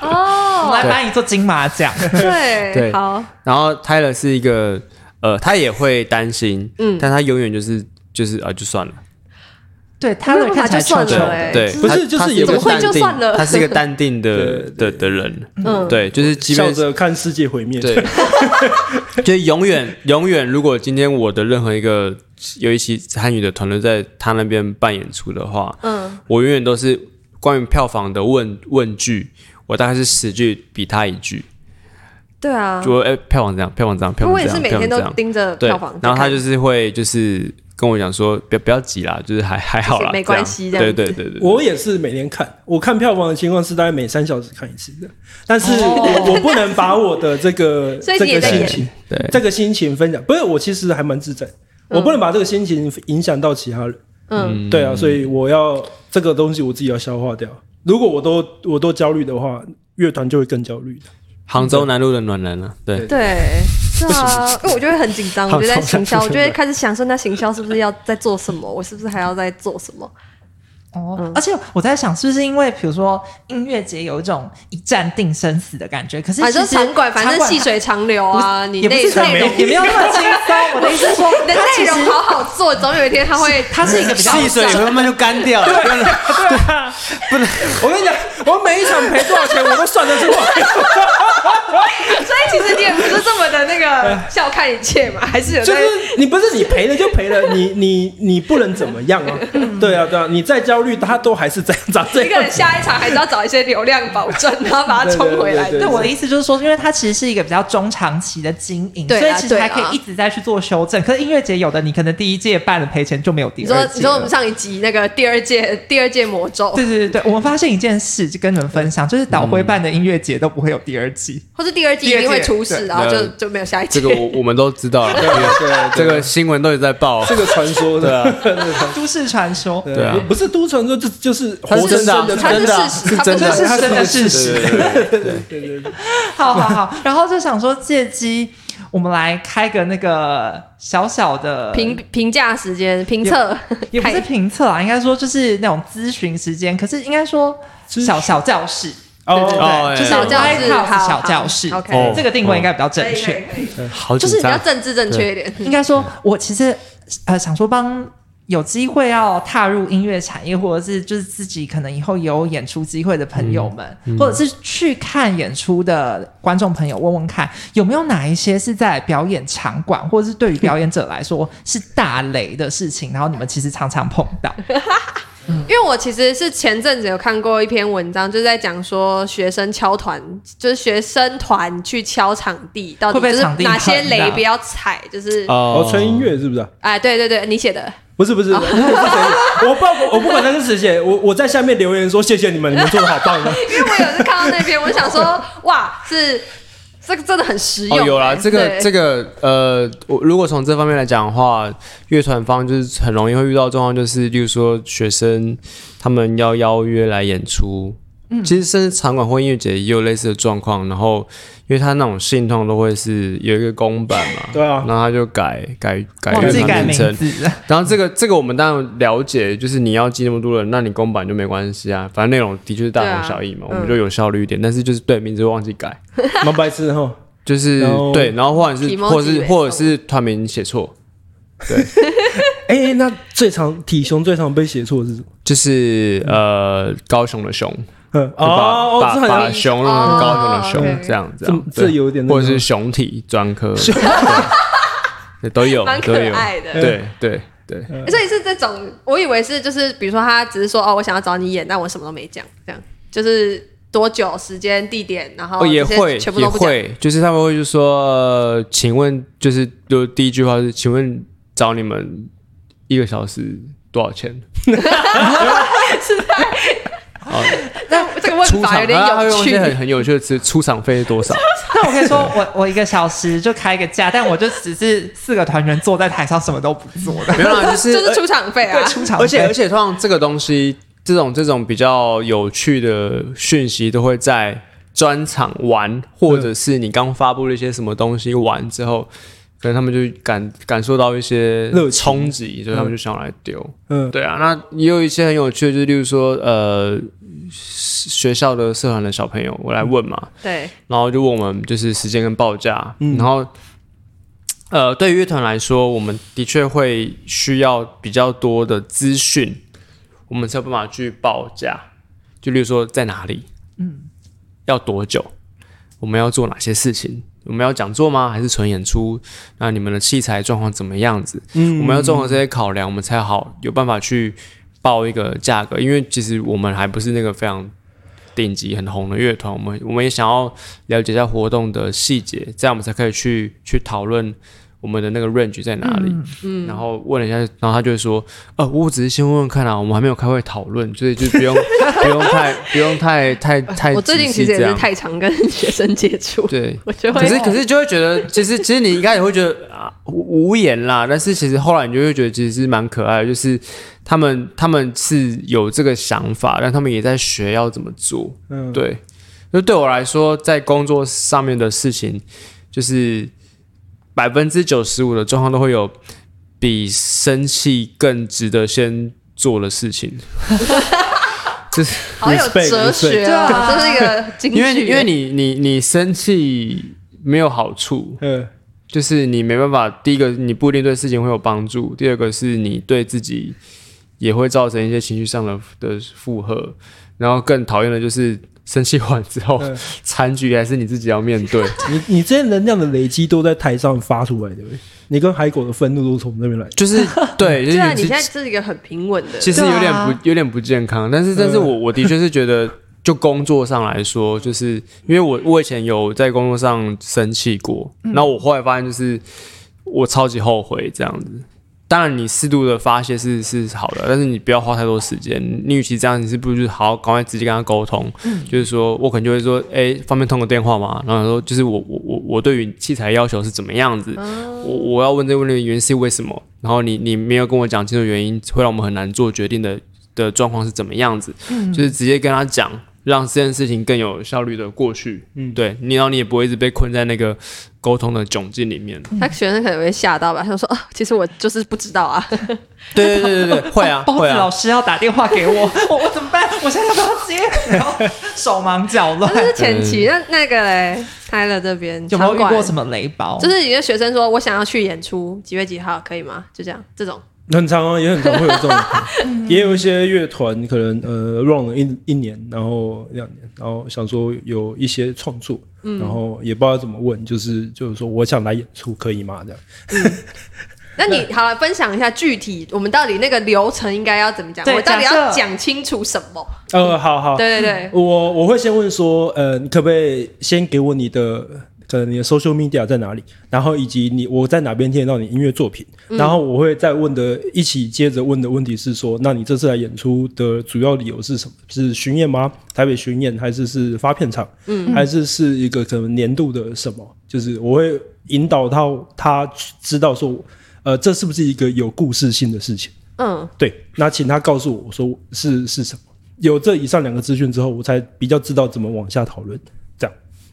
A: 我
B: 哦，
A: 我来帮你做金马奖。
B: 对
C: 对。
B: 好，
C: 然后泰勒是一个呃，他也会担心，
B: 嗯。
C: 但他永远就是就是啊、就算了，
A: 对他的看起来
B: 就算了欸
C: 对，
D: 不是就是也不
B: 会就算了。
C: 他是一个淡定的的的人，
B: 嗯，
C: 对，就是
D: 笑着看世界毁灭。
C: 对，就永远永远，如果今天我的任何一个有一期参与的团队在他那边办演出的话，
B: 嗯，
C: 我永远都是关于票房的问问句，我大概是十句比他一句，
B: 对啊，
C: 就哎、票房这样，票房这样，票
B: 因为我
C: 房这样，
B: 也是每天都盯着
C: 对然后他就是会就是跟我讲说，不要不要急啦，就是还还好啦，
B: 就是没关系
C: 这样
B: 这样子。
C: 对对对。对，
D: 我也是每天看，我看票房的情况是大概每三小时看一次的，但是
A: 哦。
D: 我我不能把我的这个 这个心情，
C: 对。
D: 这个心情分享，不是我其实还蛮自在，我不能把这个心情影响到其他人，
B: 嗯，
D: 对啊，所以我要这个东西我自己要消化掉。如果我都我都焦虑的话，乐团就会更焦虑的。
C: 杭州南路的暖男啊，对，
B: 对，是啊，因为我就会很紧张，我就在行销，我就会开始想说，那行销是不是要在做什么？我是不是还要在做什么？
A: 哦，而且我在想，是不是因为比如说音乐节有一种一战定生死的感觉？可是
B: 反正场馆，反正细水长流啊，你内容
A: 也没有那么轻松。我的意思是说，
B: 你的内容好好做，总有一天它会
A: 它是一个比较
C: 细水慢慢就干掉了，
D: 我跟你讲，我每一场赔多少钱我都算得出来。
B: 所以其实你也不是这么的那个笑看一切嘛，还是有
D: 就是你不是你赔了就赔了，你 你你不能怎么样啊？对啊对啊，你再焦虑，他都还是这样长这
B: 一个人下一场还是要找一些流量保证，然后把它冲回来
D: 对
A: 对我的意思就是说，因为它其实是一个比较中长期的经营，所以其实还可以一直在去做修正。可是音乐节有的，你可能第一届办了赔钱就没有第
B: 你
A: 二你。
B: 说你说我们上一集那个第二届第二届魔咒，
A: 对对对对，我们发现一件事，就跟你们分享，就是导灰办的音乐节都不会有第二季。
B: 或是第二季一定会出事，然后就就没有下一季。
C: 这个我我们都知道了，
D: 对，
C: 这个新闻都有在报，
D: 这个传说
C: 的。
A: 都市传说，
C: 对。啊，
D: 不是都市传说，就就是活生生的，
B: 它是事实，
C: 真的
A: 是真的事实，
C: 对对对。
A: 好好好，然后就想说借机。我们来开个那个小小的
B: 评评价时间评测，
A: 也不是评测啊，应该说就是那种咨询时间。可是应该说小小教室，
C: 哦
A: 就是
B: 小教室
A: White House
B: 好
A: 小教室
B: 好，OK
C: 哦
A: 这个定位应该比较正确。
C: 好
A: 就是
B: 比较政治正确一点。
A: 应该说，我其实呃想说帮。有机会要踏入音乐产业，或者是就是自己可能以后有演出机会的朋友们，或者是去看演出的观众朋友，问问看有没有哪一些是在表演场馆，或者是对于表演者来说是大雷的事情，然后你们其实常常碰到。
B: 因为我其实是前阵子有看过一篇文章，就是在讲说学生敲团，就是学生团去敲场地，到底就是哪些雷不要踩，就是
C: 哦。
D: 哦，纯音乐是不是啊？
B: 哎，对对对，你写的，
D: 不是不是，不是谁我不我不管他是谁写，我我在下面留言说谢谢你们，你们做的好棒的。
B: 因为我有次看到那篇，我想说，哇，是这个真的很实用、
C: 哦，有啦，
B: 哎
C: 这个这个呃，我如果从这方面来讲的话，乐团方就是很容易会遇到状况，就是例如说学生他们要邀约来演出，
B: 嗯。
C: 其实甚至场馆或音乐节也有类似的状况，然后因为他那种信通都会是有一个公版嘛，
D: 对啊。
C: 然后他就改改改乐
A: 忘记改
C: 团名
A: 字，
C: 然后这个这个我们当然了解，就是你要记那么多人，那你公版就没关系啊，反正内容的确是大同小异嘛，
B: 啊
C: 我们就有效率一点，但是就是对名字忘记改。
D: 蛮白痴哈。
C: 就是
D: 然后
C: 对，然后或者是或者是或者是团名写错，对。
D: 哎，那最常体熊最常被写错是什么？
C: 就是呃高雄的熊，
D: 嗯
C: 就把
D: 哦，
C: 把把
D: 这好像
C: 熊弄成高雄的
B: 哦
C: 熊这样这
D: 这
C: 样，对。
D: 这有点
C: 或者是熊体专科，对。对都有
B: 蛮可
C: 都有，
B: 爱的。
C: 对对对，
B: 所以是这种，我以为是就是，比如说他只是说哦，我想要找你演，但我什么都没讲，这样。就是多久、时间、地点，然后
C: 哦也会也
B: 全部都不讲。
C: 会，就是他们会就说，呃请问就是就第一句话是，请问找你们一个小时多少钱？
B: 那这个问
C: 出场，
B: 法有点
C: 然后他会
B: 有趣
C: 用一些。很很有趣的词，出场费是多少？
A: 那我可以说我我一个小时就开个价，但我就只是四个团员坐在台上什么都不做的，
C: 没有啦，就是
B: 就是出场费啊
A: 对，，出场费，
C: 而且而且，通常这个东西，这种这种比较有趣的讯息，都会在专场玩，或者是你刚发布了一些什么东西玩之后，可能他们就感感受到一些
D: 热情
C: 冲击，所以他们就想来丢。
D: 嗯
C: 对啊，那也有一些很有趣的，就是例如说，呃，学校的社团的小朋友，我来问嘛，
B: 对，
C: 然后就问我们就是时间跟报价，
D: 嗯
C: 然后呃，对于乐团来说，我们的确会需要比较多的资讯，我们才有办法去报价。就例如说在哪里，嗯，要多久，我们要做哪些事情，我们要讲座吗？还是纯演出？那你们的器材状况怎么样子？
D: 嗯
C: 我们要综合这些考量，我们才好有办法去报一个价格。因为其实我们还不是那个非常顶级、很红的乐团，我们我们也想要了解一下活动的细节，这样我们才可以去去讨论我们的那个 range 在哪里。嗯，然后问了一下，然后他就会说：“呃，我只是先问问看啊，我们还没有开会讨论，所以就不用 不用太不用太太太
B: 我最近其实也是太常跟学生接触，
C: 对。”
B: 我就会
C: 可是可是就会觉得，其实其实你应该也会觉得啊无无言啦，但是其实后来你就会觉得其实是蛮可爱的，就是他们他们是有这个想法，但他们也在学要怎么做。
D: 嗯，
C: 对，就对我来说，在工作上面的事情，就是百分之九十五的状况都会有比生气更值得先做的事情。就是
B: 好有哲学
A: 对
B: 啊，
A: 啊
B: 这是一个金句。
C: 因为因为你你你生气没有好处，
D: 嗯，
C: 就是你没办法。第一个，你不一定对事情会有帮助；第二个是你对自己也会造成一些情绪上的的负荷。然后更讨厌的就是生气完之后，
D: 嗯
C: 残局还是你自己要面对。
D: 你你这些能量的累积都在台上发出来对不对，你跟海狗的愤怒都从那边来。
C: 就是对，就是
B: 你
C: 其
B: 现在是一个很平稳的，
C: 其实有点不有点不健康，但是但是我我的确是觉得，就工作上来说，就是因为我我以前有在工作上生气过，然后我后来发现就是我超级后悔这样子。当然，你适度的发泄是是好的，但是你不要花太多时间。你与其这样，你是不如就是好好赶快直接跟他沟通，就是说我可能就会说，哎、方便通个电话吗？然后说就是我我我我对于器材要求是怎么样子，我我要问这个问题的原因是为什么？然后你你没有跟我讲清楚原因，会让我们很难做决定的的状况是怎么样子？就是直接跟他讲，让这件事情更有效率的过去。
D: 嗯
C: 对你，然后你也不会一直被困在那个沟通的窘境里面。
B: 他学生可能会吓到吧？他就说啊，其实我就是不知道啊。
C: 对对对对对，会啊
A: 包
C: 会啊
A: 子老。师要打电话给我，我我怎么办？我现在要不要接？然后手忙脚乱。
B: 这是前期，那那个嘞，开了这边
A: 有没有遇过什
B: 么？
A: 雷包？
B: 就是有些学生说我想要去演出，几月几号可以吗？就这样，这种
D: 很长啊，也很长会有这种，也有一些乐团可能呃 run 了一一年，然后两年，然后想说有一些创作，然后也不知道怎么问，就是就是说我想来演出可以吗？这样，
B: 那你好了，分享一下具体我们到底那个流程应该要怎么讲？我到底要讲清楚什么？
D: 呃，好好，
B: 对对对，
D: 我我会先问说，呃，你可不可以先给我你的可能你的 social media 在哪里，然后以及你我在哪边听得到你音乐作品，然后我会再问的一起接着问的问题是说，那你这次来演出的主要理由是什么？是巡演吗？台北巡演还是是发片场？嗯，还是是一个可能年度的什么？就是我会引导到他知道说，呃，这是不是一个有故事性的事情？
B: 嗯，
D: 对，那请他告诉我说是是什么。有这以上两个资讯之后，我才比较知道怎么往下讨论。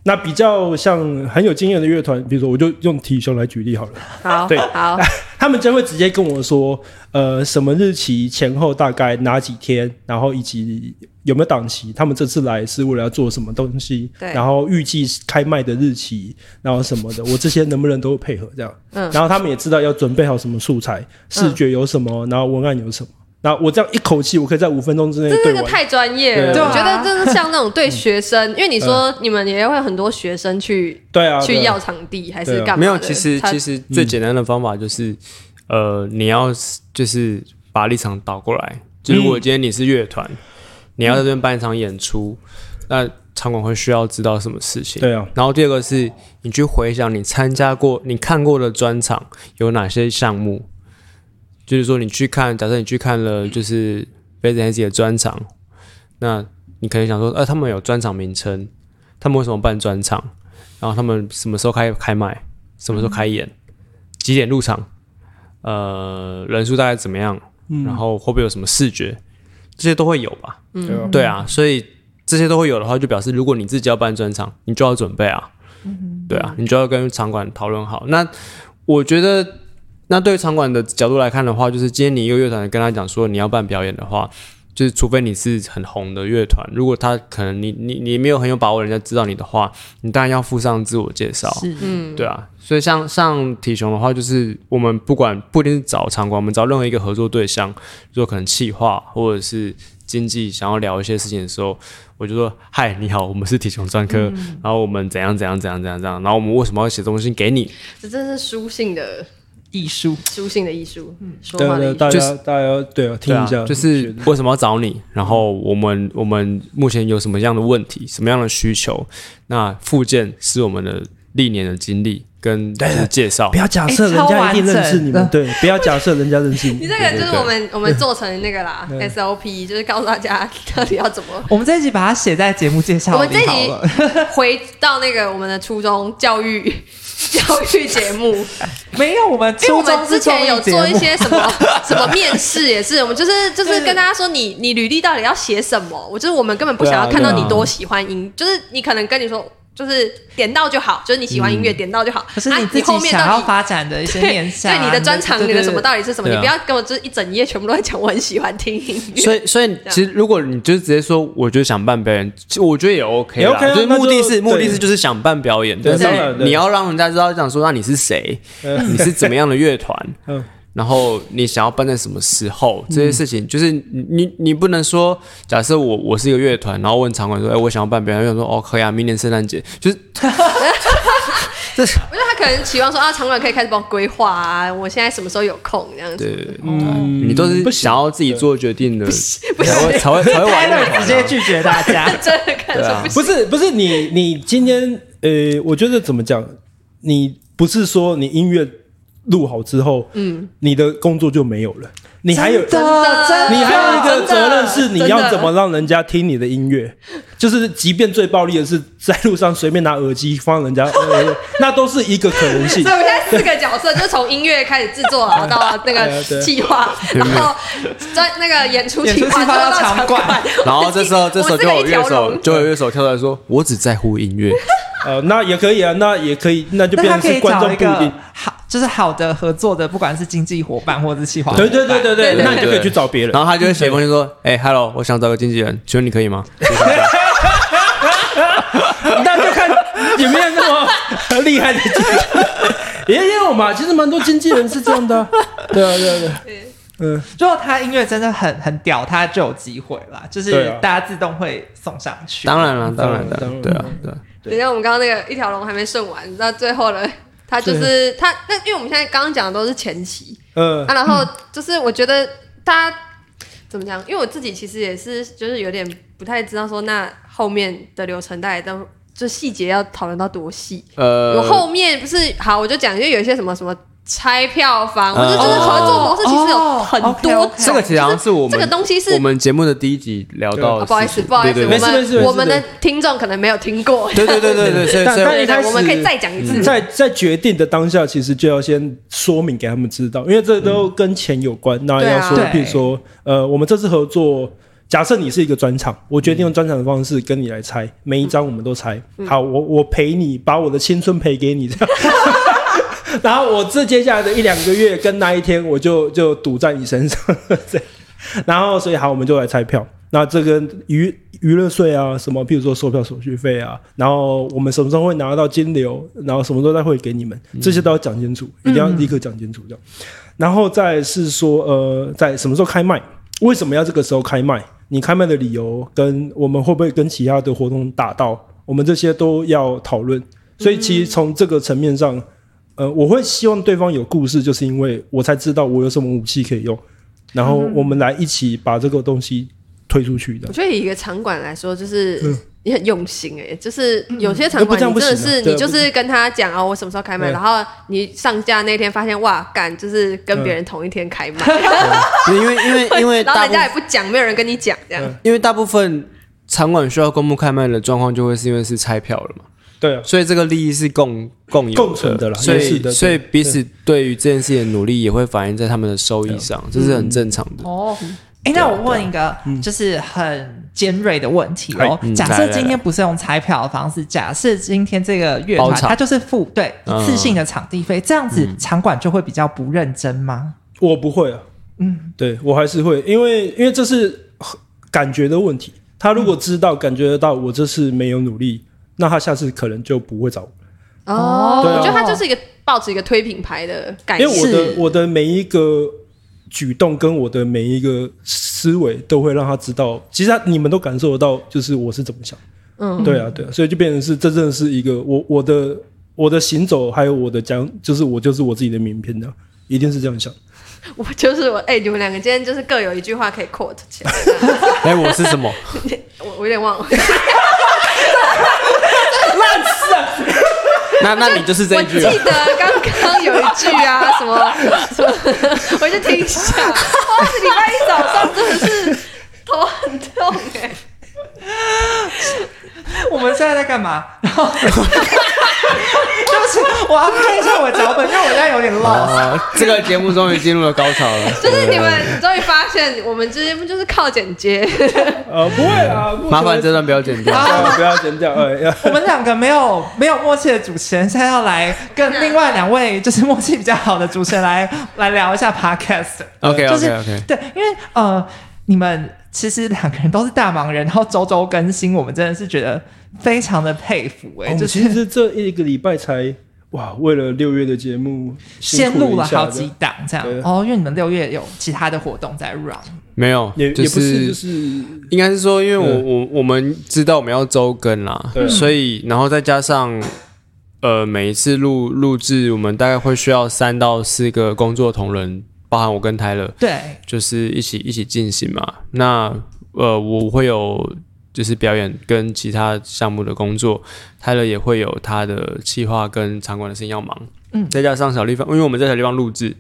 D: 那比较像很有经验的乐团，比如说我就用体熊来举例好了，
B: 好，
D: 对
B: 好，
D: 他们将会直接跟我说，呃，什么日期前后大概哪几天，然后以及有没有档期，他们这次来是为了要做什么东西，
B: 对
D: 然后预计开卖的日期，然后什么的，我这些能不能都配合这样？
B: 嗯
D: 然后他们也知道要准备好什么素材，视觉有什么，然后文案有什么。那我这样一口气，我可以在五分钟之内
B: 这。个太专业了，
D: 对
B: 我觉得
A: 啊
B: 真的像那种对学生，因为你说你们也会有很多学生去
D: 对。啊，
B: 去要场地还是干嘛的？
C: 没有，其实其实最简单的方法就是，呃，你要就是把立场倒过来。就如果今天你是乐团，你要在这边办一场演出，那场馆会需要知道什么事情？
D: 对啊，
C: 然后第二个是你去回想你参加过、你看过的专场有哪些项目，就是说你去看，假设你去看了就是 e Hazy 的专场，那你可能想说，呃，他们有专场名称，他们为什么办专场？然后他们什么时候开开卖？什么时候开演？几点入场？呃，人数大概怎么样？然后会不会有什么视觉？这些都会有吧？
D: 对啊，
C: 所以这些都会有的话，就表示如果你自己要办专场，你就要准备啊，对啊，你就要跟场馆讨论好。那我觉得，那对于场馆的角度来看的话，就是今天你一个乐团跟他讲说你要办表演的话，就是除非你是很红的乐团，如果他可能你你你没有很有把握人家知道你的话，你当然要附上自我介绍。
A: 是，
B: 嗯，
C: 对啊，所以像像体雄的话，就是我们不管不一定是找场馆，我们找任何一个合作对象，如果可能企划或者是经济想要聊一些事情的时候，我就说：“嗨，你好，我们是体雄专科，然后我们怎样怎样怎样怎样怎样，然后我们为什么要写东西给你？
B: 这真是书信的
A: 艺术。
B: 书信的艺术，说
D: 对啊对啊，
B: 话的艺术。
D: 大
C: 就是
D: 家大家要对啊，听一下，，
C: 就是为什么要找你，然后我们我们目前有什么样的问题，什么样的需求？那附件是我们的历年的经历跟就是介绍
D: 不。要假设人家一定认识你们，对，不要假设人家认识你
B: 你。这个就是我们我们做成那个啦 SOP，就是告诉大家到底要怎么
A: 我们这一集把它写在节目介绍
B: 我们这
A: 里
B: 一
A: 好了。
B: 回到那个我们的初中教育教育节目，
A: 没有，我们
B: 因为我们之前有做一
A: 些。
B: 些什么 什么面试，也是我们就是就是跟大家说你你履历到底要写什么，我就是我们根本不想要看到你多喜欢音，就是你可能跟你说就是点到就好，就是你喜欢音乐点到就好，啊
A: 可是你自
B: 后
A: 己想要
B: 面到底
A: 发展的一些面向啊，
B: 对你的专长，你的什么到底是什么？你不要跟我就是一整页全部都在讲我很喜欢听音乐。
C: 所以，所以其实如果你就是直接说，我就想办表演，其实我觉得也 OK
D: 也
C: 啦
D: OK 啊
C: 就是目的是目的是就是想办表演，但是你要让人家知道，讲说那你是谁，你是怎么样的乐团，
D: 嗯
C: 然后你想要办在什么时候，这些事情就是你你你不能说，假设我我是一个乐团，然后问场馆说，哎，我想要办表演，乐团说哦可以啊，明年圣诞节，就是
B: 我觉得他可能期望说啊，场馆可以开始帮我规划啊，我现在什么时候有空这样子。
C: 对对对，你都是
D: 不
C: 想要自己做决定的，
B: 不
C: 才会才会才会
A: 直接拒绝大家。
B: 真的看
C: 对啊
B: 说不行。
D: 不是不是你你今天呃，我觉得怎么讲，你不是说你音乐录好之后，嗯，你的工作就没有了，你还有
A: 真的，真的
D: 你还有一个责任是你要怎么让人家听你的音乐，就是即便最暴力的是在路上随便拿耳机放人家，呃那都是一个可能性。
B: 所以。我们现在四个角色，就从音乐开始制作，然后到那个
D: 对
B: 企划，然后在那个演出
A: 演出
B: 企划，
A: 到
B: 到
A: 场馆
B: 馆，
C: 然后这时候这时候就有乐手就有
B: 有
C: 乐手跳出来说，我只在乎音乐。
D: 呃，那也可以啊，那也可以，那就变成是观众不一定。
A: 好，就是好的合作的，不管是经济伙伴或者是企划伙
D: 对
A: 伴，
D: 对对对对，那你就可以去找别人。
C: 然。后他就会写封信说：“哎、h e l l o 我想找个经纪人，请问你可以吗？”
D: 那就看有没有那么厉害的经纪人，也 也有嘛。其实蛮多经纪人是这样的啊、对啊对啊对啊，嗯，
A: 如果他音乐真的很很屌，他就有机会啦，就是大家自动会送上去。
C: 当然了，当然
D: 当然
C: 了，对啊，对啊，
B: 等一下，我们刚刚那个一条龙还没顺完，那最后呢，他就是他那，因为我们现在刚刚讲的都是前期
D: 呃
B: 啊，，然后就是我觉得大家怎么讲？因为我自己其实也是，就是有点不太知道说那后面的流程大概都就细节要讨论到多细。
C: 呃，我，
B: 后面不是好，我就讲，因为有一些什么什么拆票房，
C: 呃
B: 或者就是合作模式，其实有很
A: 哦
B: 多种。
C: 这个其实好像是我们
B: 这个东西是
C: 我们节目的第一集聊到
B: 不好意思，不好意思，
C: 对对
B: 我
D: 没事没事没事
B: 们我们的听众可能没有听过。
C: 对对对对对，所以
D: 一开始
B: 我们可以再讲一次。
D: 在在决定的当下，其实就要先说明给他们知道，因为这都跟钱有关。那要说，
A: 对
D: 譬如说，呃，我们这次合作，假设你是一个专场，我决定用专场的方式跟你来猜，每一张我们都猜。好，我我陪你，把我的青春赔给你，这样。然后我这接下来的一两个月跟那一天，我就就赌在你身上，这。然后所以好，我们就来拆票。那这个娱娱乐税啊，什么，譬如说售票手续费啊，然后我们什么时候会拿到金流，然后什么时候再会给你们，这些都要讲清楚，一定要立刻讲清楚这样。然后再是说，呃，在什么时候开卖？为什么要这个时候开卖？你开卖的理由跟我们会不会跟其他的活动打到，我们这些都要讨论。所以其实从这个层面上，呃，我会希望对方有故事，就是因为我才知道我有什么武器可以用，然后我们来一起把这个东西推出去的。
B: 我。觉得以一个场馆来说，就是
D: 嗯。
B: 你很用心哎、就是有些场馆你真的是你就是跟他讲哦，我什么时候开卖，然后你上架那天发现哇，干就是跟别人同一天开卖，
C: 因为因为因为
B: 然后人家也不讲，没有人跟你讲这样。
C: 因为大部分场馆需要公布开卖的状况，就会是因为是拆票了嘛，
D: 对啊，
C: 所以这个利益是共共有
D: 共存的啦
C: 所以
D: 是的
C: 所以彼此对。于这件事情的努力也会反映在他们的收益上，这是很正常的。
A: 哦，哎，那我问一个就是很尖锐的问题哦。
C: 嗯。
A: 假设今天不是用彩票的方式，假设今天这个乐团它就是付对
C: 嗯。
A: 一次性的场地费，这样子场馆就会比较不认真吗？
D: 我不会啊，嗯，对我还是会，因为因为这是感觉的问题。他如果知道、感觉得到我这次没有努力，那他下次可能就不会找我。
B: 哦，
D: 对啊
B: 我觉得他就是一个抱着一个推品牌的概念。
D: 因为我的我的每一个举动跟我的每一个思维都会让他知道，其实他你们都感受得到，就是我是怎么想。
B: 嗯，
D: 对啊，对啊，所以就变成是真正是一个我我的我的行走，还有我的讲，就是我就是我自己的名片的，一定是这样想。
B: 我就是我，哎、你们两个今天就是各有一句话可以 quote 起来。
C: 哎，我是什么？
B: 我我有点忘了，
C: 那那你就是这
B: 我
C: 一句啊
B: 记得刚刚有一句啊，什么什么，我就听一下。哇，这礼拜一早上真的是头很痛哎、
A: 我们现在在干嘛？然后，对不起，我要看一下我的脚本，因为我现在有点 lost。
C: 哦，这个节目终于进入了高潮了。
B: 就是你们终于发现，我们之间不就是靠剪接？
D: 呃，不会啊，
C: 麻烦这段不要剪掉。
D: 啊不要剪掉，哎呀，
A: 我们两个没有没有默契的主持人，现在要来跟另外两位就是默契比较好的主持人来来聊一下 podcast。
C: OK
A: 就是
C: OK OK，
A: 对，因为呃，你们其实两个人都是大忙人，然后周周更新，我们真的是觉得非常的佩服哎、
D: 我们
A: 就是
D: 其实这一个礼拜才哇，为了六月的节目辛
A: 先录了好几档这样。哦，因为你们六月有其他的活动在 run，
C: 没有，就
D: 也也不是就是
C: 应该是说，因为我
D: 嗯
C: 我我们知道我们要周更啦，所以然后再加上呃每一次录录制，我们大概会需要三到四个工作同仁，包含我跟泰勒，
A: 对，
C: 就是一起一起进行嘛。那呃我会有就是表演跟其他项目的工作，泰勒也会有他的企划跟场馆的事情要忙，
A: 嗯。
C: 再加上小地方，因为我们在小地方录制，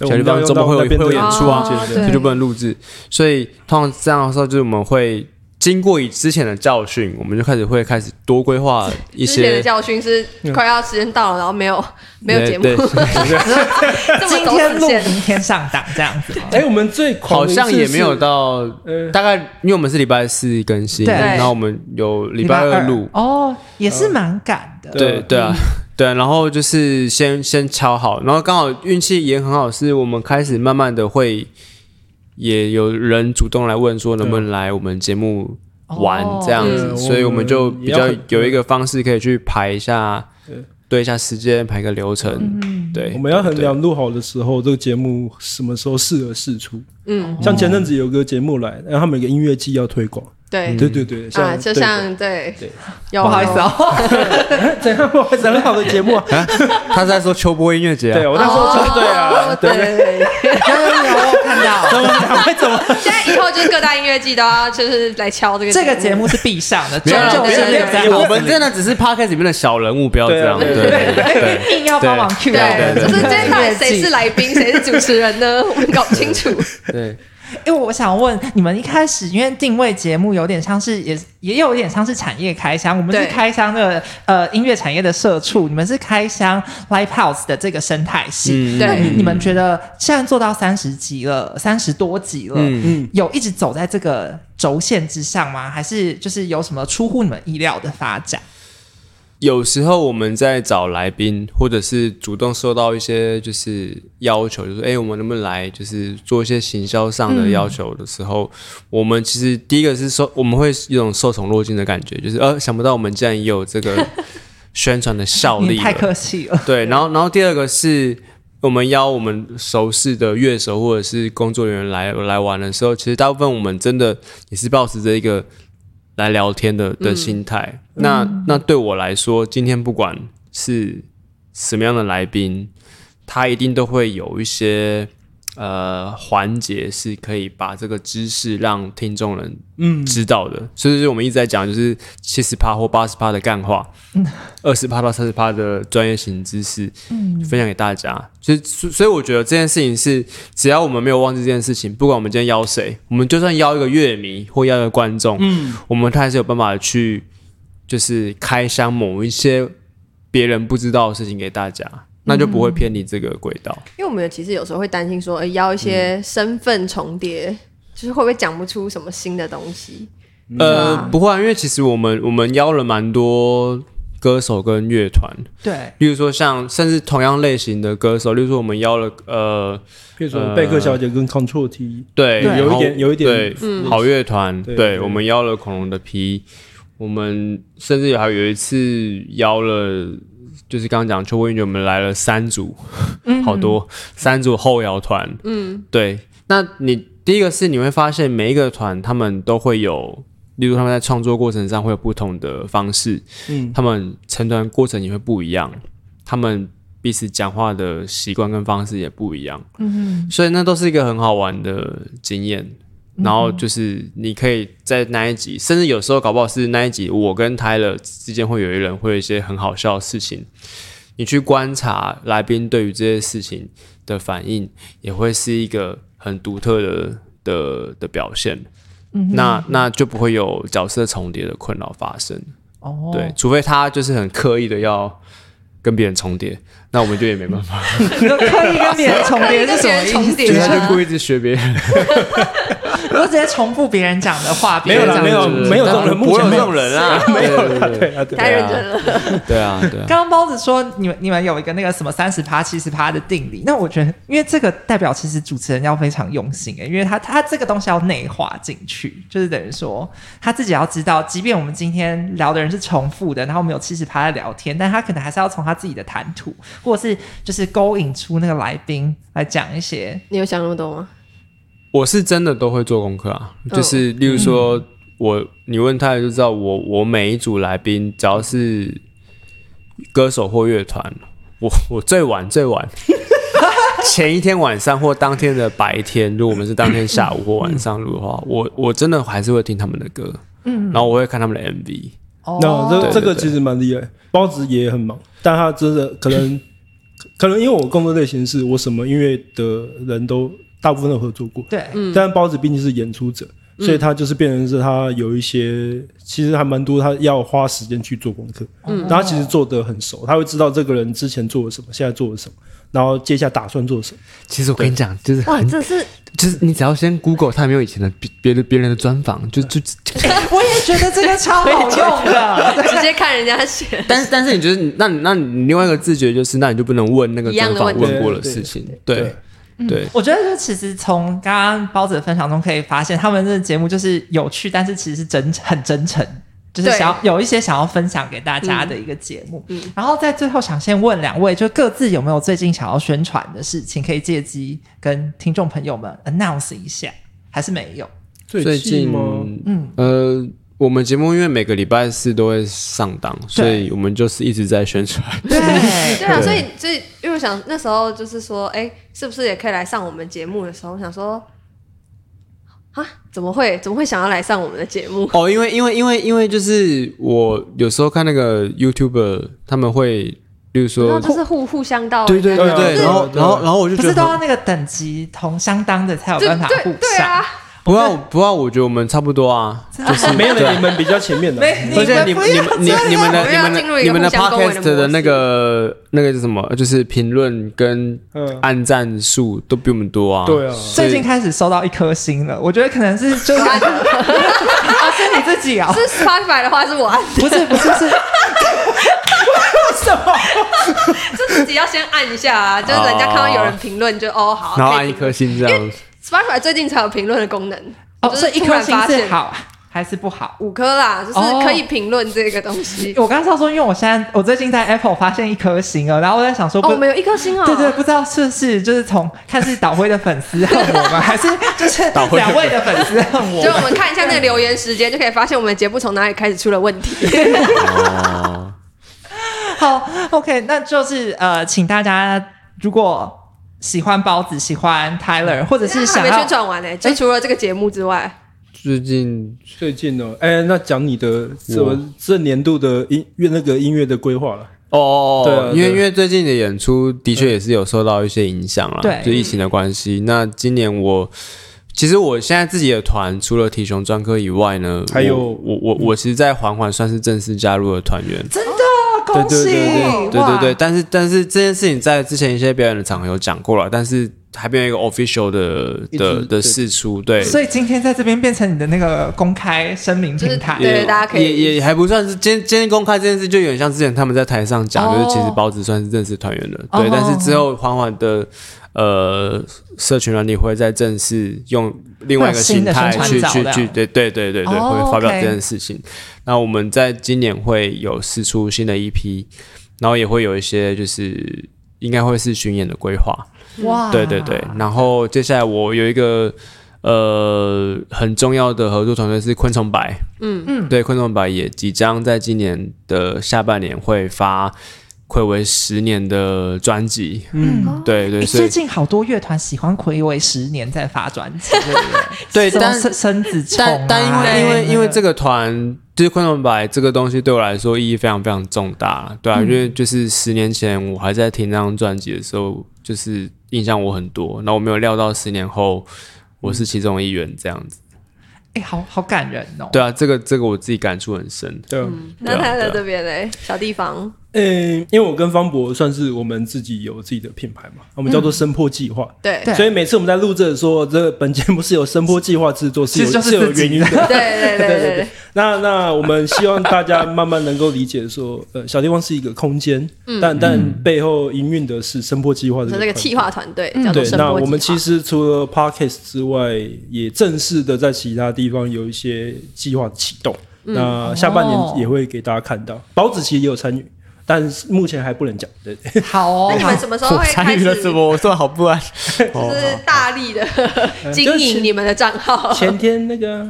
C: 小地方周末会有会有演出啊？
B: 哦
C: 所以就不能录制。所以通常这样的时候，就是我们会经过以之前的教训，我们就开始会开始多规划一些
B: 之前的。教训是快要时间到了，然后没有 没有节目，
A: 今天录。明天上档这样子吗。
D: 哎，我们最狂
C: 好像也没有到，
D: 呃
C: 大概因为我们是礼拜四更新，然后我们有礼拜二录，
A: 哦，也是蛮赶的。
C: 对对啊，对啊，然后就是先先敲好，然后刚好运气也很好，是我们开始慢慢的会也有人主动来问说能不能来我们节目玩
A: 哦
C: 这样子，
D: 嗯
C: 所以我们就比较有一个方式可以去排一下
D: 对，
C: 对一下时间，排个流程，对，
D: 我们要衡量录好的时候，这个节目什么时候适合试出。
B: 嗯，
D: 像前阵子有个节目来，然后他们有个音乐季要推广，
B: 对。
D: 对对对，
B: 啊，就像对。
D: 对，
B: 有
A: 不好意思哦，
D: 对 怎样，我很好的节目啊，
C: 他是在说秋波音乐节啊，
D: 对我那时候就对啊，
B: 哦
D: 对。
B: 对对对。
A: 有有有，我有看到。
B: 现在以后就是各大音乐季都要就是来敲这个
A: 这个节目。是必上的，
C: 没有啦
A: 终究是
B: 对对对
A: 没有。在
C: 我们真的只是 podcast 里面的小人物，不要这样，
D: 对
C: 对。
D: 啊
C: 对。对
A: 硬要帮忙 Q 到
B: 对，
A: 我
B: 就是今天到底谁是来宾，谁是主持人呢？我们搞不清楚。
C: 对，
A: 因为我想问你们一开始，因为定位节目有点像是也也有一点像是产业开箱，我们是开箱的呃音乐产业的社畜，你们是开箱 live house 的这个生态系。
C: 嗯
A: 那
B: 对
A: 你们觉得现在做到三十集了，三十多集了，有一直走在这个轴线之上吗？还是就是有什么出乎你们意料的发展？
C: 有时候我们在找来宾，或者是主动收到一些就是要求，就是：“哎、我们能不能来？”就是做一些行销上的要求的时候，我们其实第一个是受，我们会有种受宠若惊的感觉，就是呃，想不到我们竟然也有这个 宣传的效力
A: 太客气了。
C: 对，然后然后第二个是我们邀我们熟识的乐手或者是工作人员来来玩的时候，其实大部分我们真的也是保持着一个来聊天的的心态。那那对我来说，今天不管是什么样的来宾，他一定都会有一些。呃，环节是可以把这个知识让听众人
D: 嗯，
C: 知道的，所以我们一直在讲，就是七十趴或八十趴的干话，二十趴到三十趴的专业型知识，嗯。分享给大家。所以，所以我觉得这件事情是，只要我们没有忘记这件事情，不管我们今天邀谁，我们就算邀一个乐迷或邀一个观众，
D: 嗯，
C: 我们他还是有办法去，就是开箱某一些别人不知道的事情给大家，那就不会偏离这个轨道。
B: 因为我们其实有时候会担心说，呃邀一些身份重叠，就是会不会讲不出什么新的东
C: 呃，
B: 西？对啊
C: 不会、啊，因为其实我们我们邀了蛮多歌手跟乐团，
A: 对，
C: 例如说像甚至同样类型的歌手，例如说我们邀了呃
D: 比如说
C: 呃
D: 贝克小姐跟 Control T，
C: 对，
A: 对
D: 有一点有一点
C: 对，
B: 嗯。
C: 好乐团，
D: 对
C: 我们邀了恐龙的皮，我们甚至还有一次邀了，就是刚刚讲秋波音乐，我们来了三组，
A: 嗯。
C: 好多三组后摇团，
B: 嗯，
C: 对，那你第一个是你会发现每一个团他们都会有，例如他们在创作过程上会有不同的方式，
D: 嗯，
C: 他们成团过程也会不一样，他们彼此讲话的习惯跟方式也不一样，
A: 嗯
C: 所以那都是一个很好玩的经验。然后就是你可以在那一集，甚至有时候搞不好是那一集，我跟泰勒之间会有一人会有一些很好笑的事情，你去观察来宾对于这些事情的反应，也会是一个很独特的的的表现。
A: 嗯
C: 那那就不会有角色重叠的困扰发生。
A: 哦，
C: 对，除非他就是很刻意的要跟别人重叠，那我们就也没办法，
A: 你说刻意跟别人重叠是什么意思？
C: 就是
B: 啊
C: 他就故意一直学别人。
A: 我直接重复别人讲的话，
D: 没有啦
A: 别人讲的
D: 没有没有这种人，目前没有
C: 不会有这种人啊，
D: 没有啦，
C: 对
D: 啊，对啊，
B: 太认真了。
C: 对啊，对啊。
A: 刚刚包子说你们你们有一个那个什么三十趴七十趴的定理，那我觉得因为这个代表其实主持人要非常用心诶，因为他他这个东西要内化进去，就是等于说他自己要知道，即便我们今天聊的人是重复的，然后我们有七十趴在聊天，但他可能还是要从他自己的谈吐，或者是就是勾引出那个来宾来讲一些，
B: 你有想那么多吗？
C: 我是真的都会做功课啊，
B: 嗯。
C: 就是例如说，我你问他就知道我我每一组来宾，只要是歌手或乐团，我我最晚最晚 前一天晚上或当天的白天，如果我们是当天下午或晚上录的话，我我真的还是会听他们的歌，嗯，然后我会看他们的 MV，
A: 哦。
D: 那这这个其实蛮厉害，包子也很忙，但他真的可能可能因为我工作类型是我什么音乐的人都大部分都合作过，
A: 对，
D: 但包子毕竟是演出者，所以他就是变成是他有一些其实还蛮多，他要花时间去做功课，嗯，然后他其实做得很熟，他会知道这个人之前做了什么，现在做了什么，然后接下来打算做什么，
C: 其实我跟你讲，就是
B: 哇，
C: 很
B: 这是
C: 就是你只要先 Google 他有没有以前的别别的别人的专访，就就
A: 我也觉得这个超好用的，
B: 直接看人家写。
C: 但是但是你觉得你那你那你另外一个自觉就是，那你就不能问那个专访问过的事情，
D: 对
C: 对对。
A: 我觉得就其实从刚刚包子的分享中可以发现，他们这个节目就是有趣，但是其实是真很真诚，就是想要有一些想要分享给大家的一个节目。然后在最后想先问两位，就各自有没有最近想要宣传的事情，可以借机跟听众朋友们 announce 一下，还是没有？
C: 最近
D: 吗？
A: 嗯，
C: 呃，我们节目因为每个礼拜四都会上档，所以我们就是一直在宣传。
A: 对。
B: 对啊，所以所以因为我想那时候就是说，哎、是不是也可以来上我们节目的时候，我想说，啊，怎么会？怎么会想要来上我们的节目？
C: 哦，因为因为因为因为就是我有时候看那个 YouTuber，他们会，例如
B: 然
C: 说，
B: 就是互互相到，
C: 对对对然后然后然后我就
A: 不
C: 觉得很，
A: 是都要那个等级同相当的才有办法互上？
B: 对啊，
C: 不要不要，我觉得我们差不多啊，就是
D: 没有你们比较前面的，
A: 没
C: 而且你你们你你们的你们
B: 要进入一个
C: 的你们的 podcast 的那个那个是什么？就是评论跟
D: 嗯，
C: 按赞数都比我们多啊。
D: 对啊，
A: 最近开始收到一颗星了，我觉得可能是就 是啊，是你自己啊、
B: 是 Spotify 的话是我按，
A: 不是不是是。什么？
B: 就自己要先按一下啊，就是人家看到有人评论就哦好，
C: 然后按一颗星这样。
B: Spotify 最近才有评论的功能，
A: 哦，
B: 就是
A: 所以一
B: 突
A: 颗星
B: 然发现
A: 是好还是不好？
B: 五颗啦，就是
A: 哦
B: 可以评论这个东西。
A: 我刚刚说，因为我现在我最近在 Apple 发现一颗星了，然后我在想说，
B: 哦，
A: 不，
B: 我们有一颗星哦，
A: 对对，不知道是不是就是从看是导辉的粉丝恨我们，还是就是两位的粉丝恨我
B: 就我
A: 们？
B: 看一下那个留言时间，就可以发现我们的节目从哪里开始出了问题。
C: 哦，
A: 好，OK，那就是呃，请大家如果喜欢包子、喜欢 Tyler，或者是
B: 还没
A: 想要
B: 宣传完呢，就除了这个节目之外，
C: 最近
D: 最近哦，哎，那讲你的什么这年度的音乐那个音乐的规划了，
C: 哦，
D: 对啊
C: 因为因为最近的演出的确也是有受到一些影响啦，
A: 对。
C: 就疫情的关系。那今年我其实我现在自己的团除了体雄专科以外呢，
D: 还有
C: 我我我我其实，在缓缓算是正式加入了团员。
A: 真的恭喜，
C: 对对对对
A: 哇
C: 对，但是但是这件事情在之前一些表演的场合有讲过了，但是还没有一个 official 的的的
D: 对。
C: 释出，对，
A: 所以今天在这边变成你的那个公开声明平台，
B: 就是对大家可以
C: 也也还不算是今天今天公开这件事，就有点像之前他们在台上讲，
A: 哦。
C: 就是其实包子算是正式团员了，
A: 哦。
C: 对，但是之后缓缓的呃，社群软体会在正式用另外一个形态去去去，对对对对对，
A: 哦
C: 会发表这件事情。那我们在今年会有试出新的一批然后也会有一些就是应该会是巡演的规划，
A: 哇，
C: 对对对，然后接下来我有一个呃很重要的合作团队是昆虫白，
B: 嗯。
A: 嗯
C: 对，昆虫白也即将在今年的下半年会发暌违十年的专辑，
D: 嗯，
C: 对对，
A: 诶
C: 所以
A: 最近好多乐团喜欢暌违十年再发专辑，对
C: 但
A: 生生子
C: 但但因为因为因为这
A: 个
C: 个团。就是昆虫白这个东西对我来说意义非常非常重大，对啊，因为就是十年前我还在听那张专辑的时候，就是印象我很多，那我没有料到十年后我是其中一员这样子。
A: 哎，好好感人哦。
C: 对啊，这个这个我自己感触很深。
D: 对嗯。
B: 那他在这边嘞，小地方，
D: 嗯，因为我跟方博算是我们自己有自己的品牌嘛，我们叫做声波计划。
B: 对。
A: 对。
D: 所以每次我们在录这说，这个本节目是有声波计划制作，是有
A: 是
D: 是有原因的。
B: 对对对对 对，
D: 那那我们希望大家慢慢能够理解说，呃，小地方是一个空间，
B: 嗯。
D: 但但背后营运的是声波计划的
B: 是这个企划团队
D: 对，那我们其实除了 podcast 之外，也正式的在其他地方有一些计划启动。
B: 嗯。
D: 那下半
A: 哦
D: 年也会给大家看到，包子其实也有参与，但是目前还不能讲。对，
A: 好哦
B: 那，你们什么时候会开始？就是
C: 么？我说好不安。
B: 就 是大力的经营你们的账号，
D: 前天那个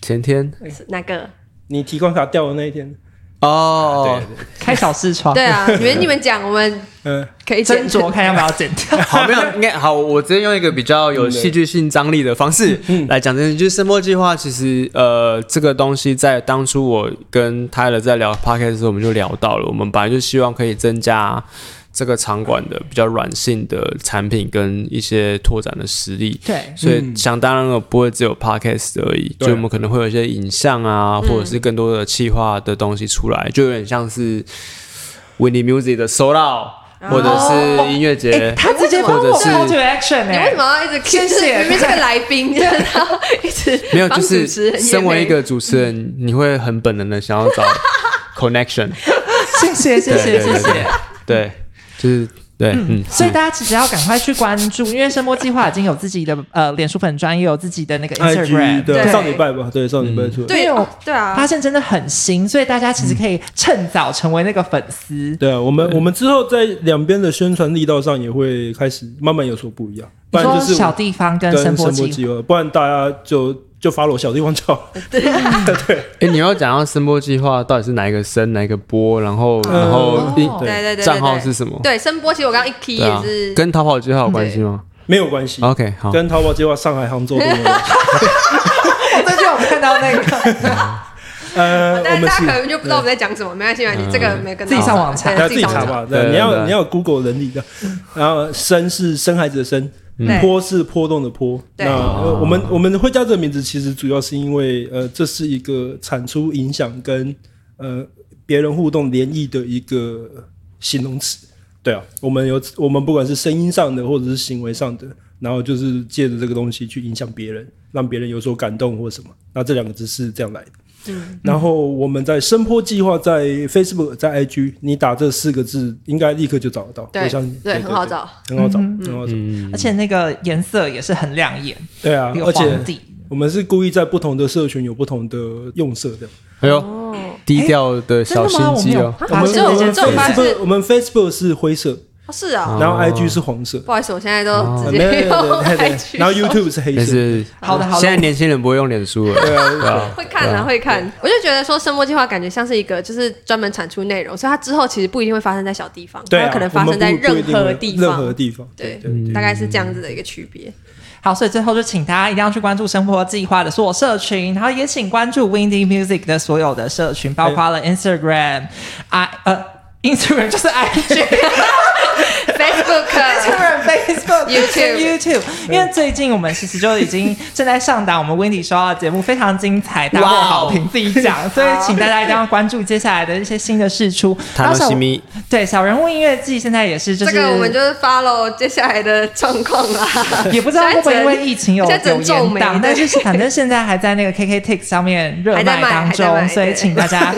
C: 前天
B: 是哪个？
D: 你提款卡掉的那一天，
C: 哦，
A: 开小视窗，
B: 对啊，你们你们讲，我们
D: 嗯，
B: 可以剪
A: 斟酌看要不要剪掉。
C: 好，没有，应该好，我直接用一个比较有戏剧性张力的方式来讲这件事。就是声波计划，其实呃，这个东西在当初我跟泰勒在聊 podcast 的时候，我们就聊到了，我们本来就希望可以增加这个场馆的比较软性的产品跟一些拓展的实力。
A: 对，
C: 所以想当然了，不会只有 podcast 而已，
D: 对。
C: 就我们可能会有一些影像啊，或者是更多的企划的东西出来，就有点像是 Winnie Music 的 Sold Out，或者是音乐节
A: 哎，，他直接帮我
C: 或者是
A: call to action
B: 你为
A: 哎
B: 什，么要一直
A: 谢谢。
B: 明明是个来宾，然后一直
C: 没有，就是身为一个主持人，你会很本能的想要找 connection，
A: 谢谢谢
C: 对
A: 谢谢谢。
C: 对，就是对，嗯，
A: 所以大家其实要赶快去关注，因为声波计划已经有自己的呃脸书粉专，也有自己的那个 Instagram，
D: 对啊，
B: 对
D: 上礼拜吧，对，上礼拜出来。
B: 对
A: 因为我
B: 哦对啊，
A: 发现真的很新，所以大家其实可以趁早成为那个粉丝。
D: 对啊，我们我们之后在两边的宣传力道上也会开始慢慢有所不一样，不然就是
A: 小地方跟声波计划，
D: 不然大家就就 follow 小地方就好。
C: 哎，你要讲到声波计划到底是哪一个声，哪一个波，然后
D: 嗯。
C: 然后
B: 对对对对，
C: 账号
B: 对。
C: 是什么？
B: 对声波，其实我刚刚一
C: 啊。
B: 也是，
C: 跟逃跑计划有关系吗？
D: 没有关系
C: ，？OK，好，
D: 跟逃跑计划上海、杭州都没有关系。
A: 我最近有看到那个，
D: 呃，我
B: 但是
D: 们
B: 大家可能就不知道我们在讲什么，没关系，没关系，这个没跟
A: 自己上网查。
D: 自己查。吧。
C: 对
D: 对，你要你要有 Google 能力的。然后生是生孩子的生，
B: 对
D: 波是波动的波。
B: 对
D: 那呃我们我们会叫这个名字，其实主要是因为呃，这是一个产出影响跟呃别人互动联谊的一个形容词。对啊，我们有我们不管是声音上的或者是行为上的，然后就是借着这个东西去影响别人，让别人有所感动或什么。那这两个字是这样来的。
B: 嗯
D: 然后我们在声波计划在 Facebook 在 IG，你打这四个字，应该立刻就找得到。
B: 对
D: 我相信
B: 对，很好，找。
D: 很好找，很好找。
C: 嗯
A: 而且那个颜色也是很亮眼，
D: 对啊而且。我们是故意在不同的社群有不同的用色的。
C: 哎呦，
B: 哦，
C: 低调的小心机哦。
B: 啊
D: 我们
B: 这
D: 我们
B: 这种发现
D: Facebook 我们 Facebook 是灰色，
B: 哦是啊，
D: 然后 IG 是黄色，
B: 不好意思，我现在都
D: 啊
B: 直
D: 没有没有
B: 接用
D: 对对
B: IG
D: 对，然后 YouTube 是黑色。
C: 是
A: 好的好的。
C: 现在年轻人不会用脸书了，
D: 对啊，
C: 对啊，
B: 会看啊，会看。我就觉得说声波计划感觉像是一个就是专门产出内容，所以它之后其实不一定会发生在小地方，
D: 对啊，
B: 它可能发生在
D: 我们不不一
B: 任
D: 定会
B: 何地
D: 任何
B: 方。
D: 地方。
B: 对
D: 对对，
B: 大概是这样子的一个区别。
A: 好，所以最后就请大家一定要去关注生活计划的所有社群，然后也请关注 Windy Music 的所有的社群，包括了 Instagram、i 呃 Instagram 就是
B: IG，Facebook、
A: Instagram、Facebook、
B: YouTube
A: YouTube，因为最近我们其实就已经正在上档我们 Wendy 收到的节目，非常精彩，大获好评，自己讲，所以请大家一定要关注接下来的一些新的事出。然后小对小人物音乐季现在也是就是
B: 这个我们就是 follow 接下来的状况啦。
A: 也不知道会不会因为疫情有有延档，但
B: 对
A: 是反正现在还在那个 KKTix 上面热
B: 卖
A: 卖当中，所以请大家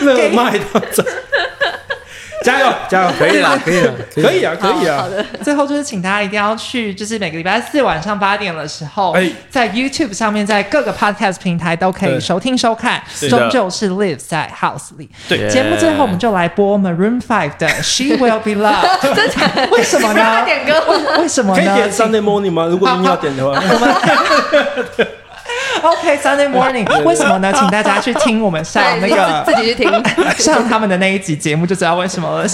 D: 热卖到这，加油加油，
C: 可以了，可以了，
D: 可以啊，可以啊，
B: 好的，
A: 最后就是请大家一定要去，就是每个礼拜四晚上八点的时候，
D: 哎。
A: 在 YouTube 上面，在各个 Podcast 平台都可以收听收看，终究是 live 在 House 里。
D: 对。
A: 节目最后我们就来播 Maroon Five 的 She Will Be Loved，真的？为什么呢？
B: 点歌。
A: 为什么呢？
D: 可以点 Sunday Morning 吗？如果你要点的话，
A: ？OK Sunday Morning，为什么呢？请大家去听我们上那，个
B: 自己去听。
A: 上他们的那一集节目，就知道为什么了。